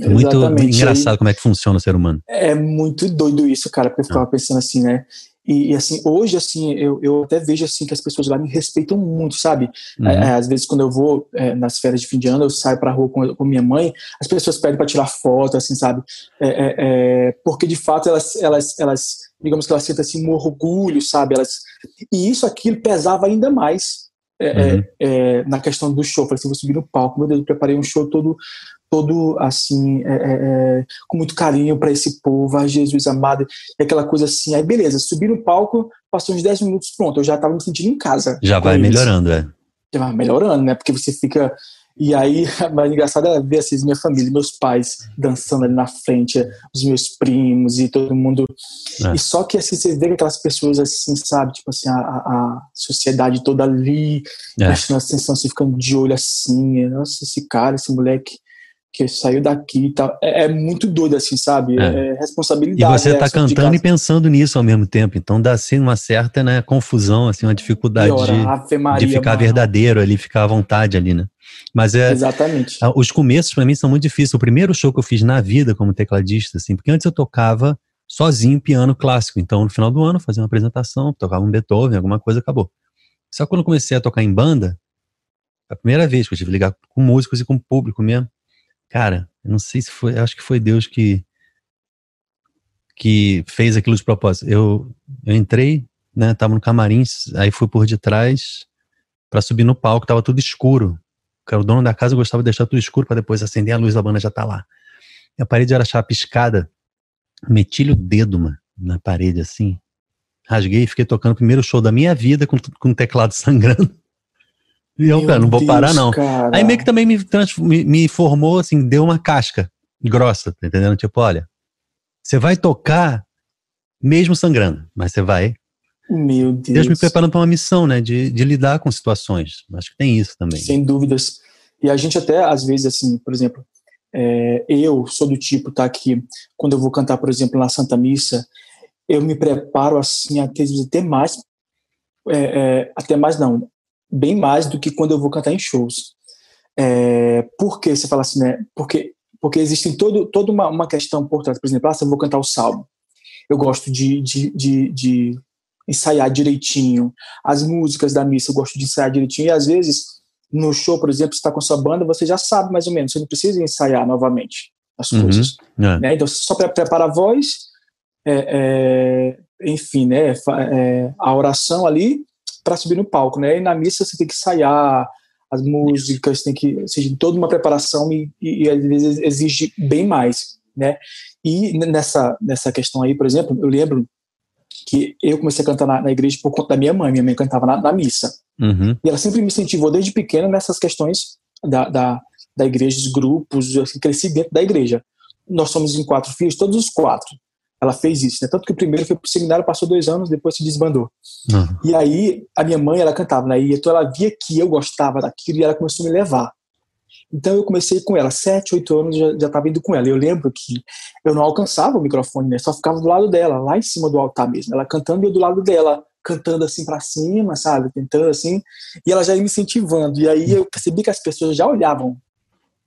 É muito Exatamente. engraçado como é que funciona o ser humano. É muito doido isso, cara, porque eu ficava ah. pensando assim, né? E, e, assim, hoje, assim, eu, eu até vejo assim que as pessoas lá me respeitam muito, sabe? Uhum. É, às vezes, quando eu vou é, nas férias de fim de ano, eu saio pra rua com, com minha mãe, as pessoas pedem para tirar foto, assim, sabe? É, é, é, porque, de fato, elas, elas, elas, digamos que elas sentem assim, um orgulho, sabe? Elas, e isso, aquilo pesava ainda mais é, uhum. é, na questão do show. Falei assim, vou subir no palco, meu Deus, eu preparei um show todo todo assim, é, é, é, com muito carinho para esse povo, ai Jesus amado, e aquela coisa assim, aí beleza, subi no palco, passou uns 10 minutos, pronto, eu já estava me sentindo em casa. Já vai eles. melhorando, é. Já vai melhorando, né? Porque você fica. E aí, [LAUGHS] mais engraçado é ver assim, minha família, meus pais dançando ali na frente, os meus primos e todo mundo. É. E só que assim, você vê aquelas pessoas assim, sabe? Tipo assim, a, a sociedade toda ali, é. prestando atenção, assim, ficando de olho assim. Nossa, esse cara, esse moleque que saiu daqui e tal. É, é, muito doido, assim, sabe? É, é responsabilidade. E você está cantando e pensando nisso ao mesmo tempo. Então dá, assim, uma certa né, confusão, assim, uma dificuldade de, Maria, de ficar mano. verdadeiro ali, ficar à vontade ali, né? Mas é. Exatamente. Os começos, para mim, são muito difíceis. O primeiro show que eu fiz na vida como tecladista, assim, porque antes eu tocava sozinho piano clássico. Então, no final do ano, fazia uma apresentação, tocava um Beethoven, alguma coisa, acabou. Só quando eu comecei a tocar em banda, a primeira vez que eu tive que ligar com músicos e com público mesmo, Cara, eu não sei se foi, acho que foi Deus que que fez aquilo de propósito. Eu, eu entrei, né, tava no camarim, aí fui por detrás para subir no palco, tava tudo escuro. O dono da casa gostava de deixar tudo escuro para depois acender a luz da banda já tá lá. E a parede era chapiscada. Meti o dedo, mano, na parede assim. Rasguei e fiquei tocando o primeiro show da minha vida com, com o teclado [LAUGHS] sangrando. E eu, cara, não vou Deus, parar, não. Cara. Aí meio que também me, me, me formou, assim, deu uma casca grossa, tá entendendo? Tipo, olha, você vai tocar mesmo sangrando, mas você vai Meu Deus. Deus me preparando para uma missão, né? De, de lidar com situações. Acho que tem isso também. Sem dúvidas. E a gente até, às vezes, assim, por exemplo, é, eu sou do tipo, tá, que quando eu vou cantar, por exemplo, na Santa Missa, eu me preparo, assim, até, até mais, é, é, até mais não, bem mais do que quando eu vou cantar em shows. É, por que você fala assim, né? Porque, porque existe todo, toda uma, uma questão por trás. Por exemplo, ah, se eu vou cantar o salmo, eu gosto de, de, de, de ensaiar direitinho. As músicas da missa eu gosto de ensaiar direitinho. E às vezes, no show, por exemplo, você está com a sua banda, você já sabe mais ou menos, você não precisa ensaiar novamente as uhum. coisas. É. Né? Então, você só prepara a voz, é, é, enfim, né, é, a oração ali para subir no palco. Né? E na missa você tem que ensaiar as músicas, tem que, ou seja, toda uma preparação e, e, e às vezes exige bem mais. Né? E nessa, nessa questão aí, por exemplo, eu lembro que eu comecei a cantar na, na, igreja por conta da minha mãe. Minha mãe cantava na, na missa. Uhum. E ela sempre me incentivou desde pequena nessas questões da, da, da igreja, dos grupos. Eu cresci dentro da igreja. Nós somos em quatro filhos, todos os quatro. Ela fez isso, né? Tanto que o primeiro foi pro seminário, passou dois anos, depois se desbandou. Uhum. E aí, a minha mãe, ela cantava, né? E então ela via que eu gostava daquilo e ela começou a me levar. Então eu comecei com ela, sete, oito anos já estava indo com ela. Eu lembro que eu não alcançava o microfone, né? Só ficava do lado dela, lá em cima do altar mesmo. Ela cantando e eu do lado dela, cantando assim para cima, sabe? Tentando assim. E ela já ia me incentivando. E aí eu percebi que as pessoas já olhavam.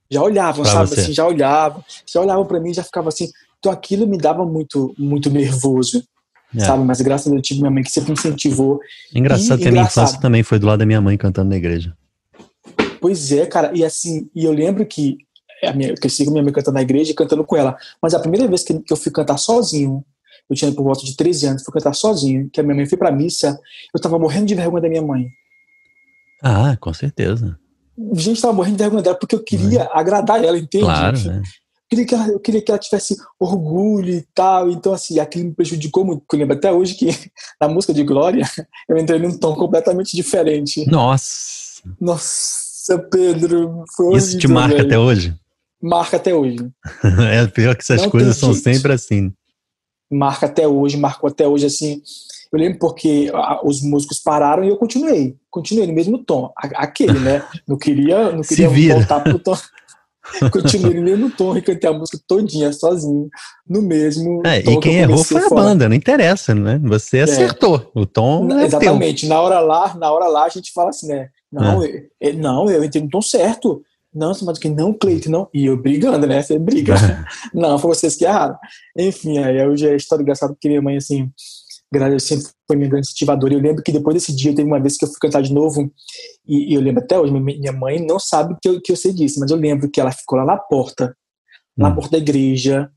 Já olhavam, pra sabe? Assim, já olhavam. Já olhavam para mim já ficava assim. Então aquilo me dava muito, muito nervoso. É. Sabe, mas graças a Deus eu tive minha mãe que sempre incentivou. Engraçado e, que a minha infância também foi do lado da minha mãe cantando na igreja. Pois é, cara, e assim, e eu lembro que a minha, eu cresci com minha mãe cantando na igreja e cantando com ela, mas a primeira vez que, que eu fui cantar sozinho, eu tinha por volta de 13 anos, fui cantar sozinho, que a minha mãe foi pra missa, eu tava morrendo de vergonha da minha mãe. Ah, com certeza. Gente, tava morrendo de vergonha dela porque eu queria é. agradar ela, entende? Claro, né? Eu queria, que ela, eu queria que ela tivesse orgulho e tal. Então, assim, aquilo me prejudicou muito. Eu lembro até hoje que [LAUGHS] na música de Glória, eu entrei num tom completamente diferente. Nossa! Nossa! Pedro, foi Isso te marca velho. até hoje? Marca até hoje. [LAUGHS] é pior que essas Não coisas são sempre assim. Marca até hoje, marcou até hoje, assim. Eu lembro porque os músicos pararam e eu continuei. Continuei no mesmo tom. Aquele, né? [LAUGHS] Não queria, não queria voltar pro tom. [LAUGHS] Continuei no mesmo tom e cantei a música todinha, sozinho, no mesmo é, tom. E quem errou foi a banda, não interessa, né? Você é. acertou. O tom. É exatamente. Teu. Na hora lá, na hora lá, a gente fala assim, né? Não, é. eu, não, eu entrei no tom certo. Não, mas que não, Cleiton, não. E eu brigando, né? Você briga. [LAUGHS] não, foi vocês que erraram. Enfim, aí hoje é história engraçada porque minha mãe, assim, sempre foi minha grande incentivadora. Eu lembro que depois desse dia, teve uma vez que eu fui cantar de novo, e, e eu lembro até hoje, minha mãe não sabe que eu, que eu sei disso, mas eu lembro que ela ficou lá na porta, hum. na porta da igreja,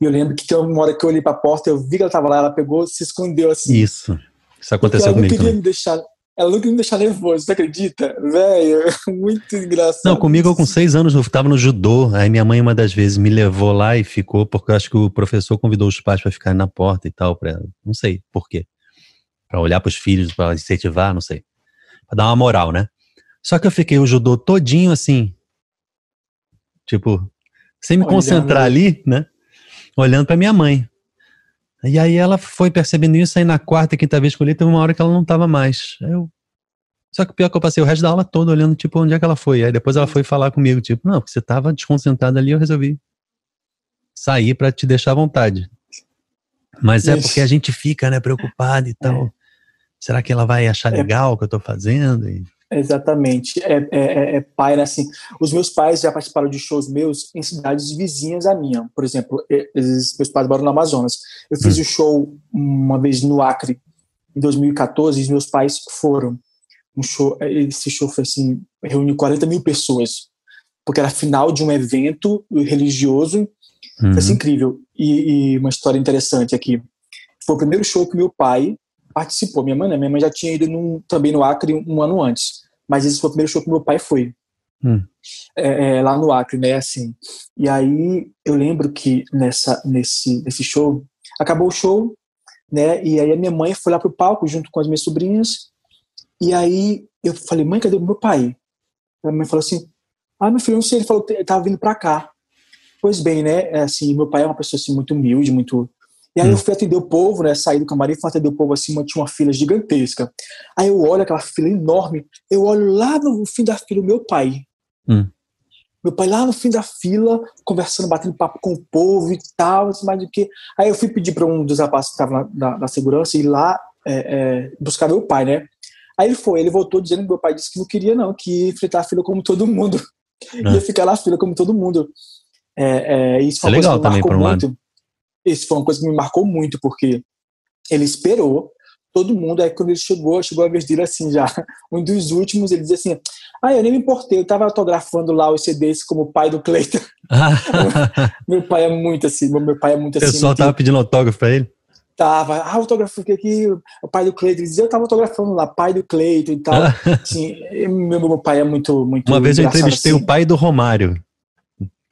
e eu lembro que uma hora que eu olhei pra porta, eu vi que ela tava lá, ela pegou, se escondeu assim. Isso. Isso aconteceu ela comigo. Não queria também. me deixar, ela nunca me deixar nervoso, você acredita? Velho, [LAUGHS] muito engraçado. Não, comigo eu com seis anos eu estava no judô, aí minha mãe uma das vezes me levou lá e ficou, porque eu acho que o professor convidou os pais para ficarem na porta e tal, pra, não sei por quê. Para olhar para os filhos, para incentivar, não sei. Para dar uma moral, né? Só que eu fiquei o judô todinho assim, tipo, sem me Olhando. concentrar ali, né? Olhando para minha mãe. E aí ela foi percebendo isso, aí na quarta e quinta vez que eu li, teve uma hora que ela não estava mais. Eu... Só que o pior é que eu passei o resto da aula toda olhando, tipo, onde é que ela foi. Aí depois ela foi falar comigo, tipo, não, porque você estava desconcentrado ali, eu resolvi sair para te deixar à vontade. Mas é porque a gente fica, né, preocupado e tal. É. Será que ela vai achar é. legal o que eu estou fazendo? E... Exatamente. É, é, é, é pai, né? Assim, os meus pais já participaram de shows meus em cidades vizinhas à minha. Por exemplo, eles, meus pais moram no Amazonas. Eu fiz hum. o hum. show uma vez no Acre, em 2014, e meus pais foram. Um show, esse show foi assim, reuniu 40 mil pessoas, porque era final de um evento religioso. Uhum. Foi assim, uhum. incrível. E, e uma história interessante aqui. Foi o primeiro show que meu pai participou. Minha mãe, né? Minha mãe já tinha ido num, também no Acre um, ano antes. Mas esse foi o primeiro show que meu pai foi. Hum. É, é, lá no Acre, né? Assim. E aí eu lembro que nessa, nesse, nesse show, acabou o show, né? E aí a minha mãe foi lá pro palco junto com as minhas sobrinhas. E aí eu falei, mãe, cadê o meu pai? A minha mãe falou assim: Ah, meu filho, não sei. Ele falou que tava vindo pra cá. Pois bem, né? É assim, meu pai é uma pessoa assim, muito humilde, muito E aí hum. eu fui atender o povo, né? Saí do camarim, fui atender o povo assim, tinha uma fila gigantesca. Aí eu olho aquela fila enorme, eu olho lá no fim da fila o meu pai. Hum. Meu pai lá no fim da fila, conversando, batendo papo com o povo e tal, mais do que. Aí eu fui pedir para um dos rapazes que estava na, na, segurança ir lá é, é, buscar meu pai, né? Aí ele foi, ele voltou dizendo que meu pai disse que não queria, não, que ia enfrentar a fila como todo mundo. É. ia ficar na fila como todo mundo. É, é, isso foi é legal também, por um muito. lado. Isso foi uma coisa que me marcou muito, porque ele esperou todo mundo, aí quando ele chegou, chegou a vez dele assim já, [LAUGHS] um dos últimos, ele dizia assim, ah, eu nem me importei, eu tava autografando lá os CDs como pai do Cleiton. [LAUGHS] meu pai é muito assim, meu pai é muito assim. O pessoal tava pedindo autógrafo pra ele? Tava, ah, autógrafo aqui, o pai do Cleiton, dizia, eu tava autografando lá, pai do Cleiton e tal. [LAUGHS] assim, meu, meu pai é muito, muito Uma vez eu entrevistei assim. o pai do Romário.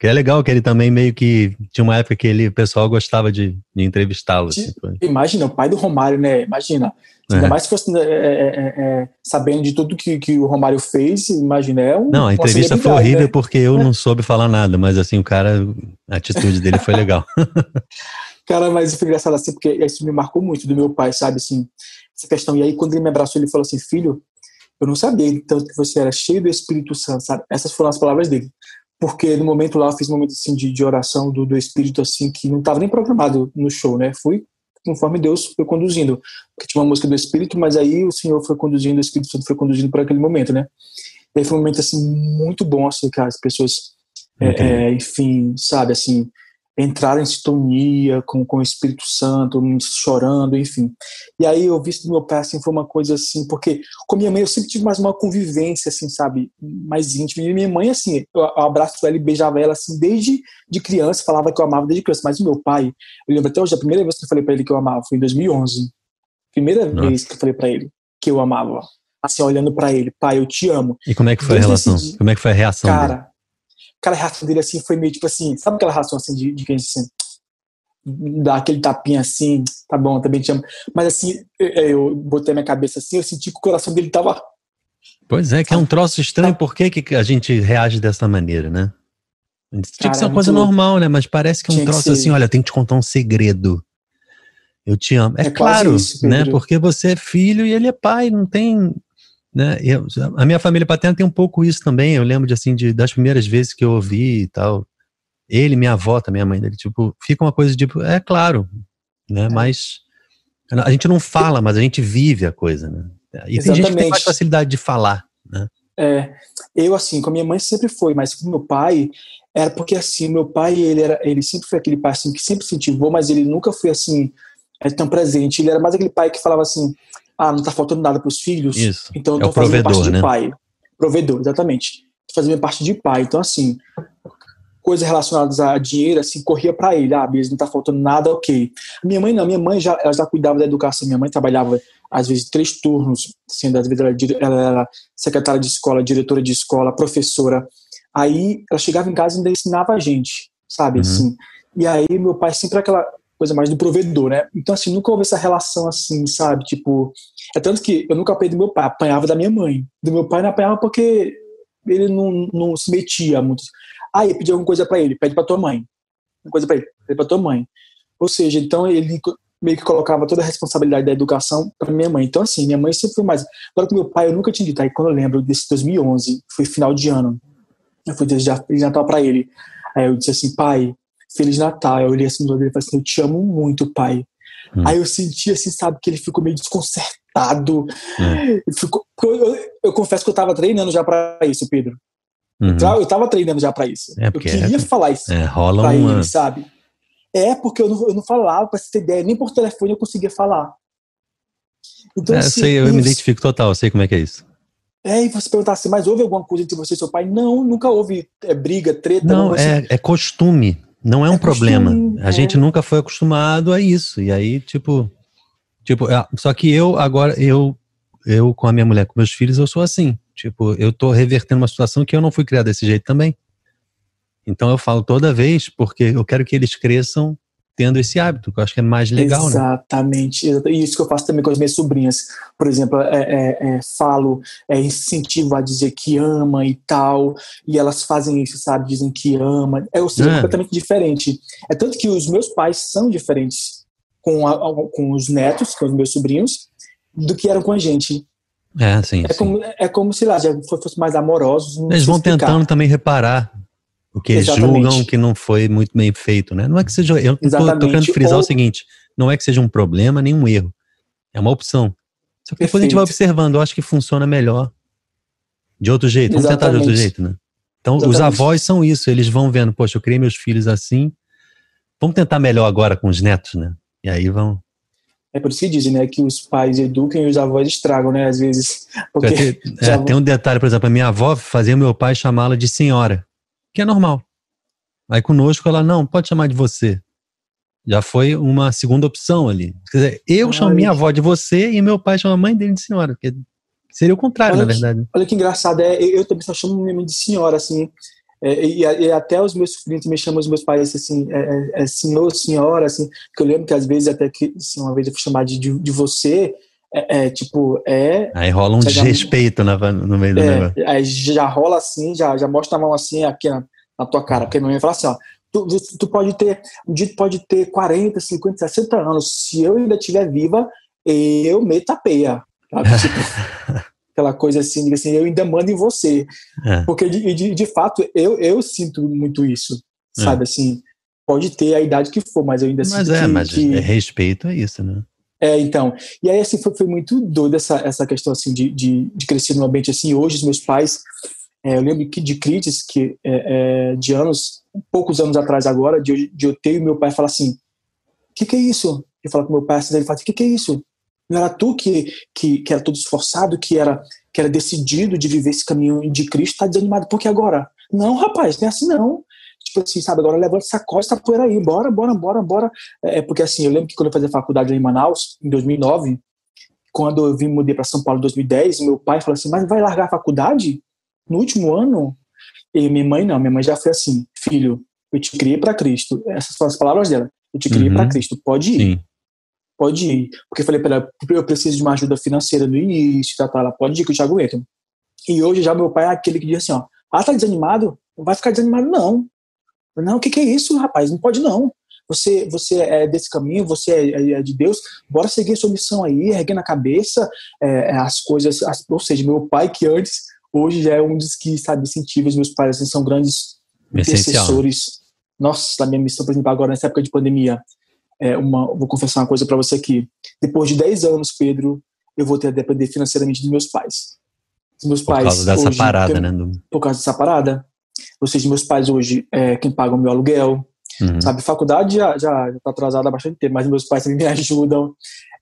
Que é legal que ele também meio que tinha uma época que ele, o pessoal gostava de, de entrevistá-lo. Assim, imagina, o pai do Romário, né? Imagina. É. Ainda mais se fosse é, é, é, é, sabendo de tudo que, que o Romário fez, imagina, é um. Não, a entrevista foi horrível né? porque eu não soube falar nada, mas assim, o cara, a atitude dele foi legal. [LAUGHS] cara, mas foi engraçado assim, porque isso me marcou muito do meu pai, sabe, assim, essa questão. E aí, quando ele me abraçou, ele falou assim: Filho, eu não sabia tanto que você era cheio do Espírito Santo, sabe? Essas foram as palavras dele porque no momento lá eu fiz um momento assim de, de oração do, do Espírito assim que não estava nem programado no show, né? Fui conforme Deus foi conduzindo, porque tinha uma música do Espírito, mas aí o Senhor foi conduzindo, o Espírito Santo foi conduzindo para aquele momento, né? E aí foi um momento assim muito bom assim que as pessoas, é, é, enfim, sabe assim entrar em sintonia com, com o Espírito Santo, chorando, enfim. E aí eu vi isso do meu pai, assim, foi uma coisa assim, porque com minha mãe eu sempre tive mais uma convivência, assim, sabe, mais íntima. E minha mãe, assim, eu abraço ela e beijava ela, assim, desde de criança, falava que eu amava desde criança. Mas o meu pai, eu lembro até hoje, a primeira vez que eu falei para ele que eu amava foi em 2011. Primeira Nossa. vez que eu falei para ele que eu amava. Assim, olhando para ele, pai, eu te amo. E como é que foi desde a relação? Dia, como é que foi a reação Cara, dele? Aquela reação dele assim foi meio tipo assim, sabe aquela reação assim de, de quem assim, dá aquele tapinha assim, tá bom, também te amo. Mas assim, eu botei a minha cabeça assim, eu senti que o coração dele tava. Pois é, que é um troço estranho, por que, que a gente reage dessa maneira, né? Tinha Cara, que ser uma coisa normal, né? Mas parece que é um troço assim, olha, tem que te contar um segredo. Eu te amo. É, é claro, isso, né? Porque você é filho e ele é pai, não tem né? Eu, a minha família paterna tem um pouco isso também. Eu lembro de assim de, das primeiras vezes que eu ouvi e tal. Ele, minha avó, também a mãe dele, tipo, fica uma coisa tipo, é claro, né? É. Mas a gente não fala, mas a gente vive a coisa, né? E Exatamente. tem gente que tem mais facilidade de falar, né? É, eu assim, com a minha mãe sempre foi, mas com meu pai era porque assim, meu pai ele era, ele sempre foi aquele pai assim que sempre incentivou, mas ele nunca foi assim é, tão presente. Ele era mais aquele pai que falava assim, ah, não está faltando nada para os filhos, Isso. então eu estou é fazendo parte né? de pai. Provedor, exatamente. Estou fazendo parte de pai. Então, assim, coisas relacionadas a dinheiro, assim, corria para ele. Ah, beleza, não está faltando nada, ok. Minha mãe não, minha mãe já, ela já cuidava da educação. Minha mãe trabalhava, às vezes, três turnos. Assim, às vezes ela, ela era secretária de escola, diretora de escola, professora. Aí ela chegava em casa e ainda ensinava a gente, sabe? Uhum. Assim. E aí meu pai sempre aquela coisa mais do provedor, né? Então, assim, nunca houve essa relação assim, sabe? Tipo, é tanto que eu nunca apanhei do meu pai, apanhava da minha mãe. Do meu pai não apanhava porque ele não, não se metia muito. Ah, eu pedi alguma coisa para ele, pede para tua mãe. Uma coisa para ele, pede para tua mãe. Ou seja, então ele meio que colocava toda a responsabilidade da educação para minha mãe. Então, assim, minha mãe sempre foi mais. Agora, com meu pai, eu nunca tinha dito. Aí, quando eu lembro desse 2011, foi final de ano, eu fui desejar Feliz Natal para ele. Aí eu disse assim, pai, Feliz Natal. Eu olhei assim no olho e falei assim, eu te amo muito, pai. Hum. Aí eu senti assim, sabe, que ele ficou meio desconcertado. Hum. Ficou, eu, eu, confesso que eu tava treinando já para isso, Pedro. Uhum. Eu tava treinando já para isso. É eu queria é, falar isso é, rola pra uma... ele, sabe? É, porque eu não, eu não falava, pra você ter ideia, nem por telefone eu conseguia falar. Então, é, assim, sei, eu isso... me identifico total, eu sei como é que é isso. É, e você perguntar assim, mas houve alguma coisa entre você e seu pai? Não, nunca houve é, briga, treta. Não, não é, é costume. Não é um é problema. Costume, a é. gente nunca foi acostumado a isso. E aí, tipo, tipo, é, só que eu agora eu eu com a minha mulher, com meus filhos, eu sou assim. Tipo, eu tô revertendo uma situação que eu não fui criado desse jeito também. Então eu falo toda vez porque eu quero que eles cresçam tendo esse hábito, que eu acho que é mais legal, Exatamente. né? E isso que eu faço também com as minhas sobrinhas. Por exemplo, é, é, é, falo, é, incentivo a dizer que ama e tal, e elas fazem isso, sabe? Dizem que ama. É, ou seja, é. completamente diferente. É tanto que os meus pais são diferentes. com, a, com os netos, com os meus sobrinhos, do que eram com a gente. É, sim. É, sim. Como, é como se lá já fosse mais amorosos. Eles vão explicar. tentando também reparar o que eles julgam que não foi muito bem feito, né? Não é que seja. Eu estou querendo frisar Ou... o seguinte: não é que seja um problema nem um erro. É uma opção. Só que Perfeito. depois a gente vai observando, eu acho que funciona melhor de outro jeito. Vamos Exatamente. tentar de outro jeito, né? Então, Exatamente. os avós são isso, eles vão vendo, poxa, eu criei meus filhos assim, vamos tentar melhor agora com os netos, né? E aí vão. É por isso que dizem, né, que os pais educam e os avós estragam, né, às vezes. Porque [LAUGHS] é, tem um detalhe, por exemplo, a minha avó fazia meu pai chamá-la de senhora, que é normal. Aí conosco ela, não, pode chamar de você. Já foi uma segunda opção ali. Quer dizer, eu Ai. chamo minha avó de você e meu pai chama a mãe dele de senhora, porque seria o contrário, olha na verdade. Que, olha que engraçado, é, eu também só chamo minha mãe de senhora, assim, é, e, e, até os meus filhos me chamam os meus pais assim, é, é, é, senhor, senhora, assim, que eu lembro que às vezes até que, assim, uma vez eu fui chamar de, de, de você, é, é, tipo, é... Aí rola um desrespeito na, no meio do é, negócio. Aí já rola assim, já, já mostra a mão assim, aqui na, na tua cara, porque minha mãe fala assim, ó, tu, tu pode ter, um dia tu pode ter 40, 50, 60 anos, se eu ainda estiver viva, eu meto a peia, [LAUGHS] Tipo, aquela coisa assim, assim, eu ainda mando em você. É. Porque, de, de, de, fato, eu, eu sinto muito isso, é. sabe, assim, pode ter a idade que for, mas eu ainda mas sinto é, que... Mas é respeito, é isso, né? É, então. E aí, assim, foi, foi muito doido essa, essa questão, assim, de, de, de crescer num ambiente assim. Hoje, os meus pais, é, eu lembro que de críticas que, é, é, de anos, poucos anos atrás agora, de, de eu ter e meu pai falar assim, o que que é isso? Eu falo com meu pai, assim, ele fala, o que que é isso? Não era tu que, que, que era todo esforçado, que era, que era decidido de viver esse caminho de Cristo, tá desanimado. Por que agora? Não, rapaz, não é assim não. Tipo assim, sabe, agora levanta essa costa poeira aí, bora, bora, bora, bora. É, porque assim, eu lembro que quando eu fazia faculdade em Manaus, em 2009, quando eu vim mudei para São Paulo em 2010, meu pai falou assim: Mas vai largar a faculdade no último ano? E minha mãe não, minha mãe já foi assim: Filho, eu te criei para Cristo. Essas foram as palavras dela. Eu te criei uhum. para Cristo, pode ir. Sim pode ir. Porque eu falei para ela, eu preciso de uma ajuda financeira no início, tá, tá, ela pode ir que eu te aguento. E hoje já meu pai é aquele que diz assim, ó, ah, tá desanimado? Não vai ficar desanimado, não. Não, o que, que é isso, rapaz? Não pode, não. Você, você é desse caminho, você é, é de Deus, bora seguir sua missão aí, erguendo a cabeça, é, é, as coisas, as, ou seja, meu pai que antes, hoje já é um dos que, sabe, incentiva os meus pais, assim, são grandes intercessores. Nossa, na minha missão, por exemplo, agora nessa época de pandemia, é uma, vou confessar uma coisa para você aqui. Depois de 10 anos, Pedro, eu vou ter a depender financeiramente dos meus pais. Os meus por pais. Por causa dessa hoje, parada, né? Por causa dessa parada. Ou seja, meus pais hoje é quem paga o meu aluguel. Uhum. Sabe, faculdade já, já, já tá atrasada há bastante tempo, mas meus pais também me [LAUGHS] ajudam.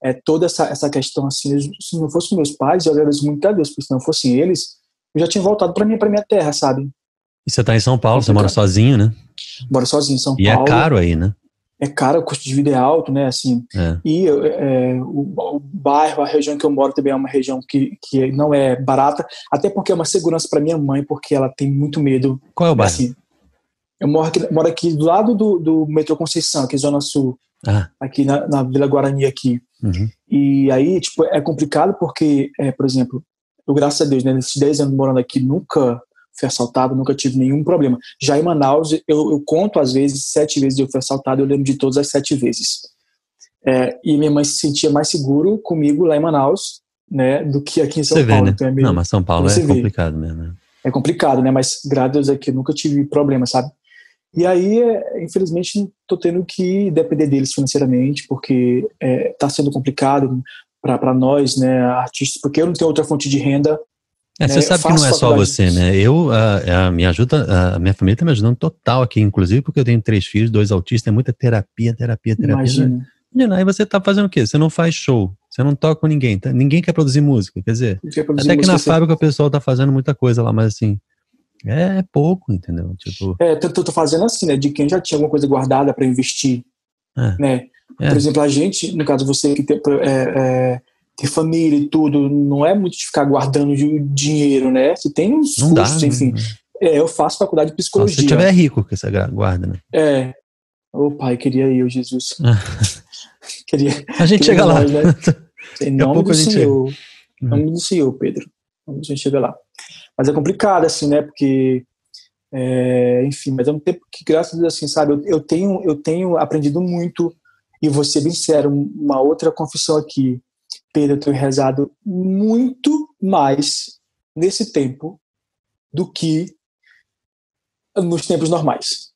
É, toda essa, essa questão, assim, se não fossem meus pais, eu agradeço muito a Deus, porque se não fossem eles, eu já tinha voltado para mim, para minha terra, sabe? E você tá em São Paulo, você mora sozinho, né? Moro sozinho em São e Paulo. E é caro aí, né? É caro, o custo de vida é alto, né? Assim, é. E é, o, o, bairro, a região que eu moro também é uma região que, que não é barata, até porque é uma segurança para minha mãe, porque ela tem muito medo. Qual é o bairro? Assim, eu moro aqui, moro aqui do lado do, do metrô Conceição, aqui Zona Sul, ah. aqui na, na, Vila Guarani aqui. Uhum. E aí, tipo, é complicado porque, é, por exemplo, eu, graças a Deus, né, nesses 10 anos morando aqui, nunca fui assaltado, nunca tive nenhum problema. Já em Manaus, eu, eu conto às vezes, sete vezes eu fui assaltado, eu lembro de todas as sete vezes. É, e minha mãe se sentia mais seguro comigo lá em Manaus, né, do que aqui em São Você Paulo. Vê, né? então é meio, Não, mas São Paulo é complicado mesmo. Né? É complicado, né? Mas graças a Deus aqui eu nunca tive problema, sabe? E aí, é, infelizmente, estou tendo que depender deles financeiramente, porque está é, sendo complicado para nós, né, artistas, porque eu não tenho outra fonte de renda é, você é, sabe que não é só você, né? Eu, a, a, minha ajuda, a minha família está me ajudando total aqui, inclusive porque eu tenho três filhos, dois autistas, é muita terapia, terapia, terapia. Imagina. Imagina, aí você está fazendo o quê? Você não faz show, você não toca com ninguém, tá? ninguém quer produzir música, quer dizer, até que na fábrica o pessoal está fazendo muita coisa lá, mas assim, é pouco, entendeu? Tipo... É, eu tô fazendo assim, né? De quem já tinha alguma coisa guardada para investir, é. né? É. Por exemplo, a gente, no caso você que tem, é, é família e tudo, não é muito de ficar guardando dinheiro, né? Você tem uns não custos, dá, enfim. Né? É, eu faço faculdade de psicologia. se tiver rico que você guarda, né? É. Ô pai, queria eu, Jesus. [LAUGHS] queria, a gente queria chega lá. né? Em nome do Senhor. Em nome do Senhor, Pedro. A gente chega lá. Mas é complicado, assim, né? Porque, é, enfim, mas é um tempo que, graças a Deus, assim, sabe, eu, eu, tenho, eu tenho aprendido muito E vou ser bem sério, uma outra confissão aqui. Pedro, eu tenho rezado muito mais nesse tempo do que nos tempos normais.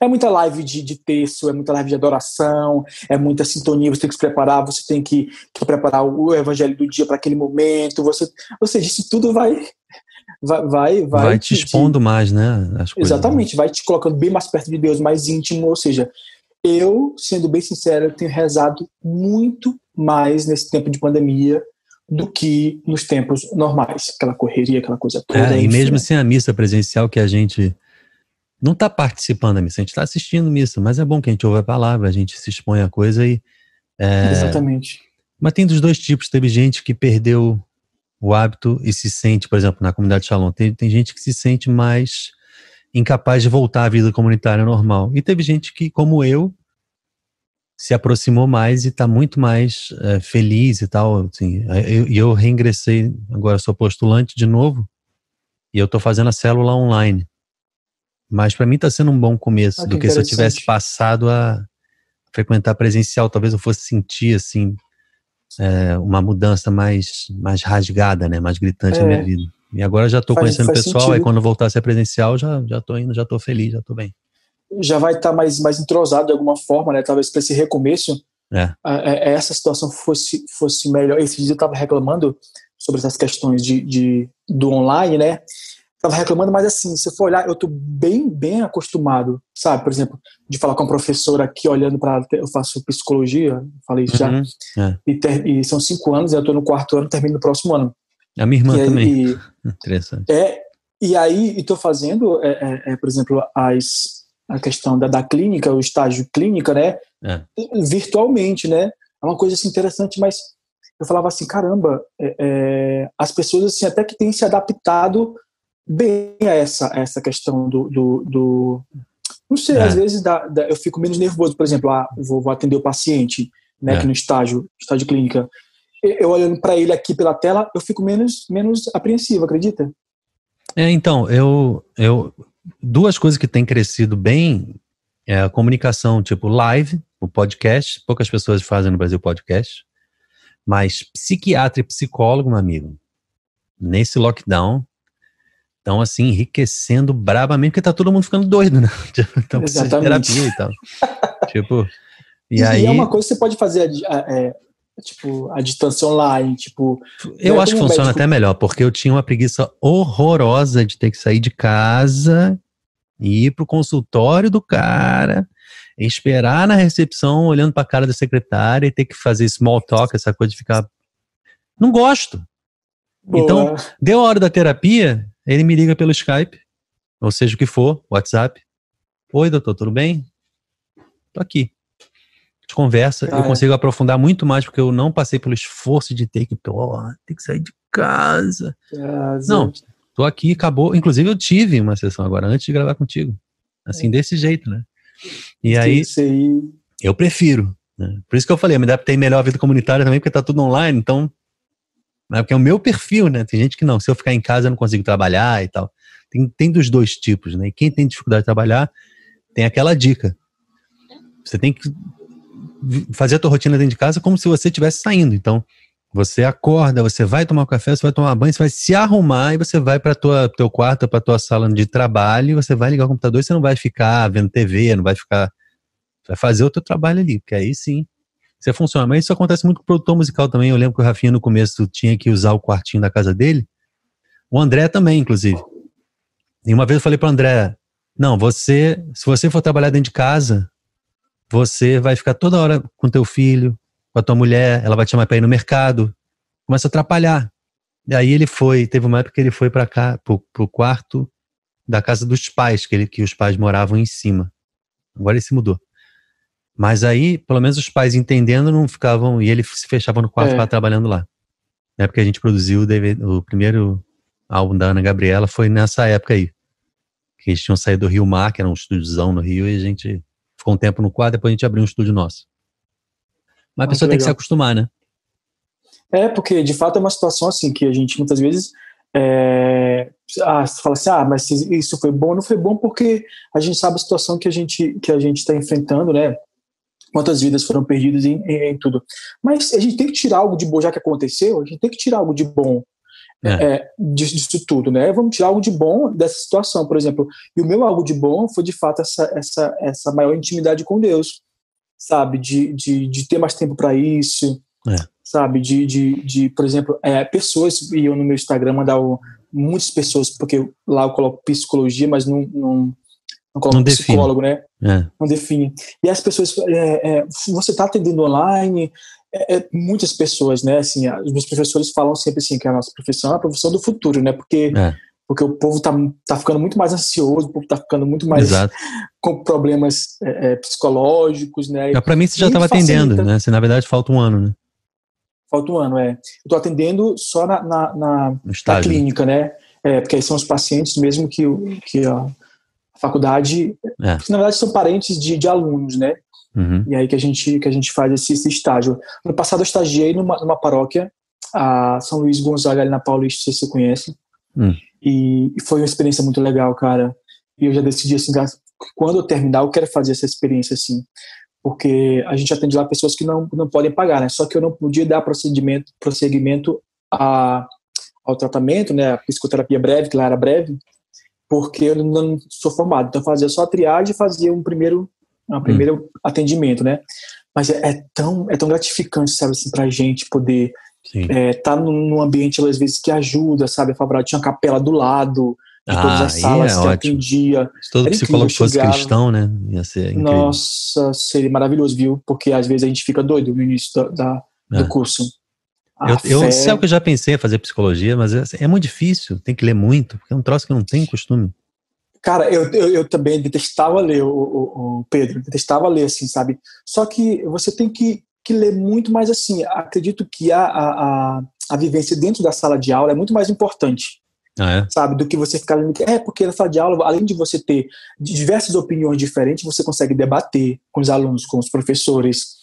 É muita live de, de texto, é muita live de adoração, é muita sintonia, você tem que se preparar, você tem que, que preparar o evangelho do dia para aquele momento, você, ou seja, isso tudo vai vai vai, vai, vai te, te expondo mais, né? Exatamente, vai te colocando bem mais perto de Deus, mais íntimo, ou seja, eu, sendo bem sincero, tenho rezado muito mais nesse tempo de pandemia do que nos tempos normais, aquela correria, aquela coisa toda. É, e mesmo sem a missa presencial que a gente não está participando da missa, a gente está assistindo missa, mas é bom que a gente ouve a palavra, a gente se expõe a coisa e. É... Exatamente. Mas tem dos dois tipos. Teve gente que perdeu o hábito e se sente, por exemplo, na comunidade Shalom, tem, tem gente que se sente mais incapaz de voltar à vida comunitária normal. E teve gente que, como eu, se aproximou mais e está muito mais é, feliz e tal. Assim, e eu, eu reingressei, agora sou postulante de novo, e eu estou fazendo a célula online. Mas para mim está sendo um bom começo, ah, do que se eu tivesse passado a frequentar presencial, talvez eu fosse sentir assim é, uma mudança mais mais rasgada, né, mais gritante é. na minha vida. E agora já estou conhecendo o pessoal, sentido. aí quando voltar a ser presencial já já estou indo, já estou feliz, já estou bem. Já vai estar tá mais mais entrosado de alguma forma, né? Talvez para esse recomeço, é. É, essa situação fosse fosse melhor. Esse dia eu estava reclamando sobre essas questões de, de do online, né? estava reclamando, mas assim, se for olhar, eu estou bem, bem acostumado, sabe? Por exemplo, de falar com a professora aqui, olhando para. Eu faço psicologia, falei isso uhum, já. É. E, ter, e, são cinco anos, eu estou no quarto ano, termino no próximo ano. A minha irmã e, também. [LAUGHS] Interessante. É, e aí, estou fazendo, é, é, é, por exemplo, as, a questão da, da clínica, o estágio clínica, né? É. Virtualmente, né? É uma coisa assim, interessante, mas eu falava assim, caramba, é, as pessoas assim até que têm se adaptado bem a essa, a essa questão do, do, do não sei, é. às vezes dá, dá, eu fico menos nervoso, por exemplo, ah, vou, vou atender o paciente, né, é. aqui no estágio, estágio clínica, eu olhando para ele aqui pela tela, eu fico menos, menos apreensivo, acredita? É, então, eu, eu, duas coisas que têm crescido bem é a comunicação, tipo live, o podcast, poucas pessoas fazem no Brasil podcast, mas psiquiatra e psicólogo, meu amigo, nesse lockdown, estão assim enriquecendo brabamente, porque tá todo mundo ficando doido, né? Então precisa de terapia e tal. [LAUGHS] tipo, e, e, aí... é uma coisa que você pode fazer, é, tipo, a distância online, tipo... Eu acho que funciona médico... até melhor, porque eu tinha uma preguiça horrorosa de ter que sair de casa e ir pro consultório do cara, esperar na recepção, olhando pra cara da secretária e ter que fazer small talk, essa coisa de ficar... Não gosto. Boa. Então, deu a hora da terapia, ele me liga pelo Skype, ou seja o que for, WhatsApp. Oi, doutor, tudo bem? Tô aqui. Gente conversa, ah, eu consigo aprofundar muito mais, porque eu não passei pelo esforço de ter que, porra, ter que sair de casa. casa. Não, tô aqui, acabou. Inclusive, eu tive uma sessão agora, antes de gravar contigo. Assim, é. desse jeito, né? E aí, aí, eu prefiro. Né? Por isso que eu falei, eu me adaptei melhor à vida comunitária também, porque tá tudo online, então né? Porque é o meu perfil, né? Tem gente que não, se eu ficar em casa eu não consigo trabalhar e tal. Tem, tem dos dois tipos, né? E quem tem dificuldade de trabalhar, tem aquela dica. Você tem que fazer a tua rotina dentro de casa como se você estivesse saindo. Então, você acorda, você vai tomar um café, você vai tomar banho, você vai se arrumar e você vai para tua teu quarto, para tua sala de trabalho, você vai ligar o computador e você não vai ficar vendo TV, não vai ficar vai fazer o teu trabalho ali, porque aí sim você funciona. Mas isso acontece muito com o produtor musical também. Eu lembro que o Rafinha no começo tinha que usar o quartinho da casa dele. O André também, inclusive. E uma vez eu falei para André: não, você, se você for trabalhar dentro de casa, você vai ficar toda hora com teu filho, com a tua mulher, ela vai te chamar para ir no mercado, começa a atrapalhar. E aí ele foi, teve uma época que ele foi para cá, pro, pro quarto da casa dos pais, que, ele, que os pais moravam em cima. Agora ele se mudou. Mas aí, pelo menos os pais entendendo, não ficavam. E ele se fechava no quarto é. trabalhando lá. Na época que a gente produziu o, DVD, o primeiro álbum da Ana Gabriela foi nessa época aí. Que eles tinham saído do Rio Mar, que era um estúdiozão no Rio, e a gente ficou um tempo no quarto, depois a gente abriu um estúdio nosso. Mas a ah, pessoa tem que se acostumar, né? É, porque de fato é uma situação assim que a gente muitas vezes é, ah, fala assim, ah, mas isso foi bom, não foi bom porque a gente sabe a situação que a gente que a gente está enfrentando, né? quantas vidas foram perdidas em, em, em, tudo. Mas a gente tem que tirar algo de bom, já que aconteceu, a gente tem que tirar algo de bom é. É, disso, disso, tudo, né? Vamos tirar algo de bom dessa situação, por exemplo. E o meu algo de bom foi, de fato, essa, essa, essa maior intimidade com Deus, sabe? De, de, de ter mais tempo para isso, é. sabe? De, de, de, por exemplo, é, pessoas, e eu no meu Instagram mandar muitas pessoas, porque lá eu coloco psicologia, mas não, não não coloca não psicólogo, né? É. Não define. E as pessoas, é, é, você está atendendo online, é, é, muitas pessoas, né? Assim, os meus professores falam sempre assim que a nossa profissão é a profissão do futuro, né? Porque é. porque o povo tá, tá ficando muito mais ansioso, o povo tá ficando muito mais Exato. com problemas psicológicos, né? Para mim você já estava atendendo, né? Se na verdade falta um ano, né? Falta um ano, é. Eu estou atendendo só na, na, na, na clínica, né? É, porque aí são os pacientes mesmo que, que ó, faculdade, é. que na verdade são parentes de, de alunos, né? Uhum. E aí que a gente que a gente faz esse, esse estágio. No passado eu estagiei numa, numa paróquia, a São Luís Gonzaga ali na Paulista, se você conhece. Uhum. E, e, foi uma experiência muito legal, cara. E eu já decidi assim, quando eu terminar eu quero fazer essa experiência assim, porque a gente atende lá pessoas que não não podem pagar, né? Só que eu não podia dar procedimento prosseguimento a, ao tratamento, né? A psicoterapia breve, que lá era breve porque eu não sou formado. Então, fazia só a triagem e fazia um primeiro, um primeiro hum. atendimento, né? Mas é, é, tão, é tão gratificante, sabe, assim, pra gente poder estar é, tá num, ambiente, às vezes, que ajuda, sabe? A tinha uma capela do lado, de ah, todas as salas é que ótimo. atendia. Se todo psicólogo fosse cristão, né? Ia ser incrível. Nossa, seria maravilhoso, viu? Porque às vezes a gente fica doido no início da, da do é. curso. Eu, eu sei que eu já pensei em fazer psicologia, mas é, é, muito difícil, tem que ler muito, porque é um troço que não tenho costume. Cara, eu, eu, eu também detestava ler, o, o, o, Pedro, detestava ler, assim, sabe? Só que você tem que, que ler muito mais assim. Acredito que a, a, a vivência dentro da sala de aula é muito mais importante. Ah, é? Sabe, do que você ficar lendo. É, porque na sala de aula, além de você ter diversas opiniões diferentes, você consegue debater com os alunos, com os professores,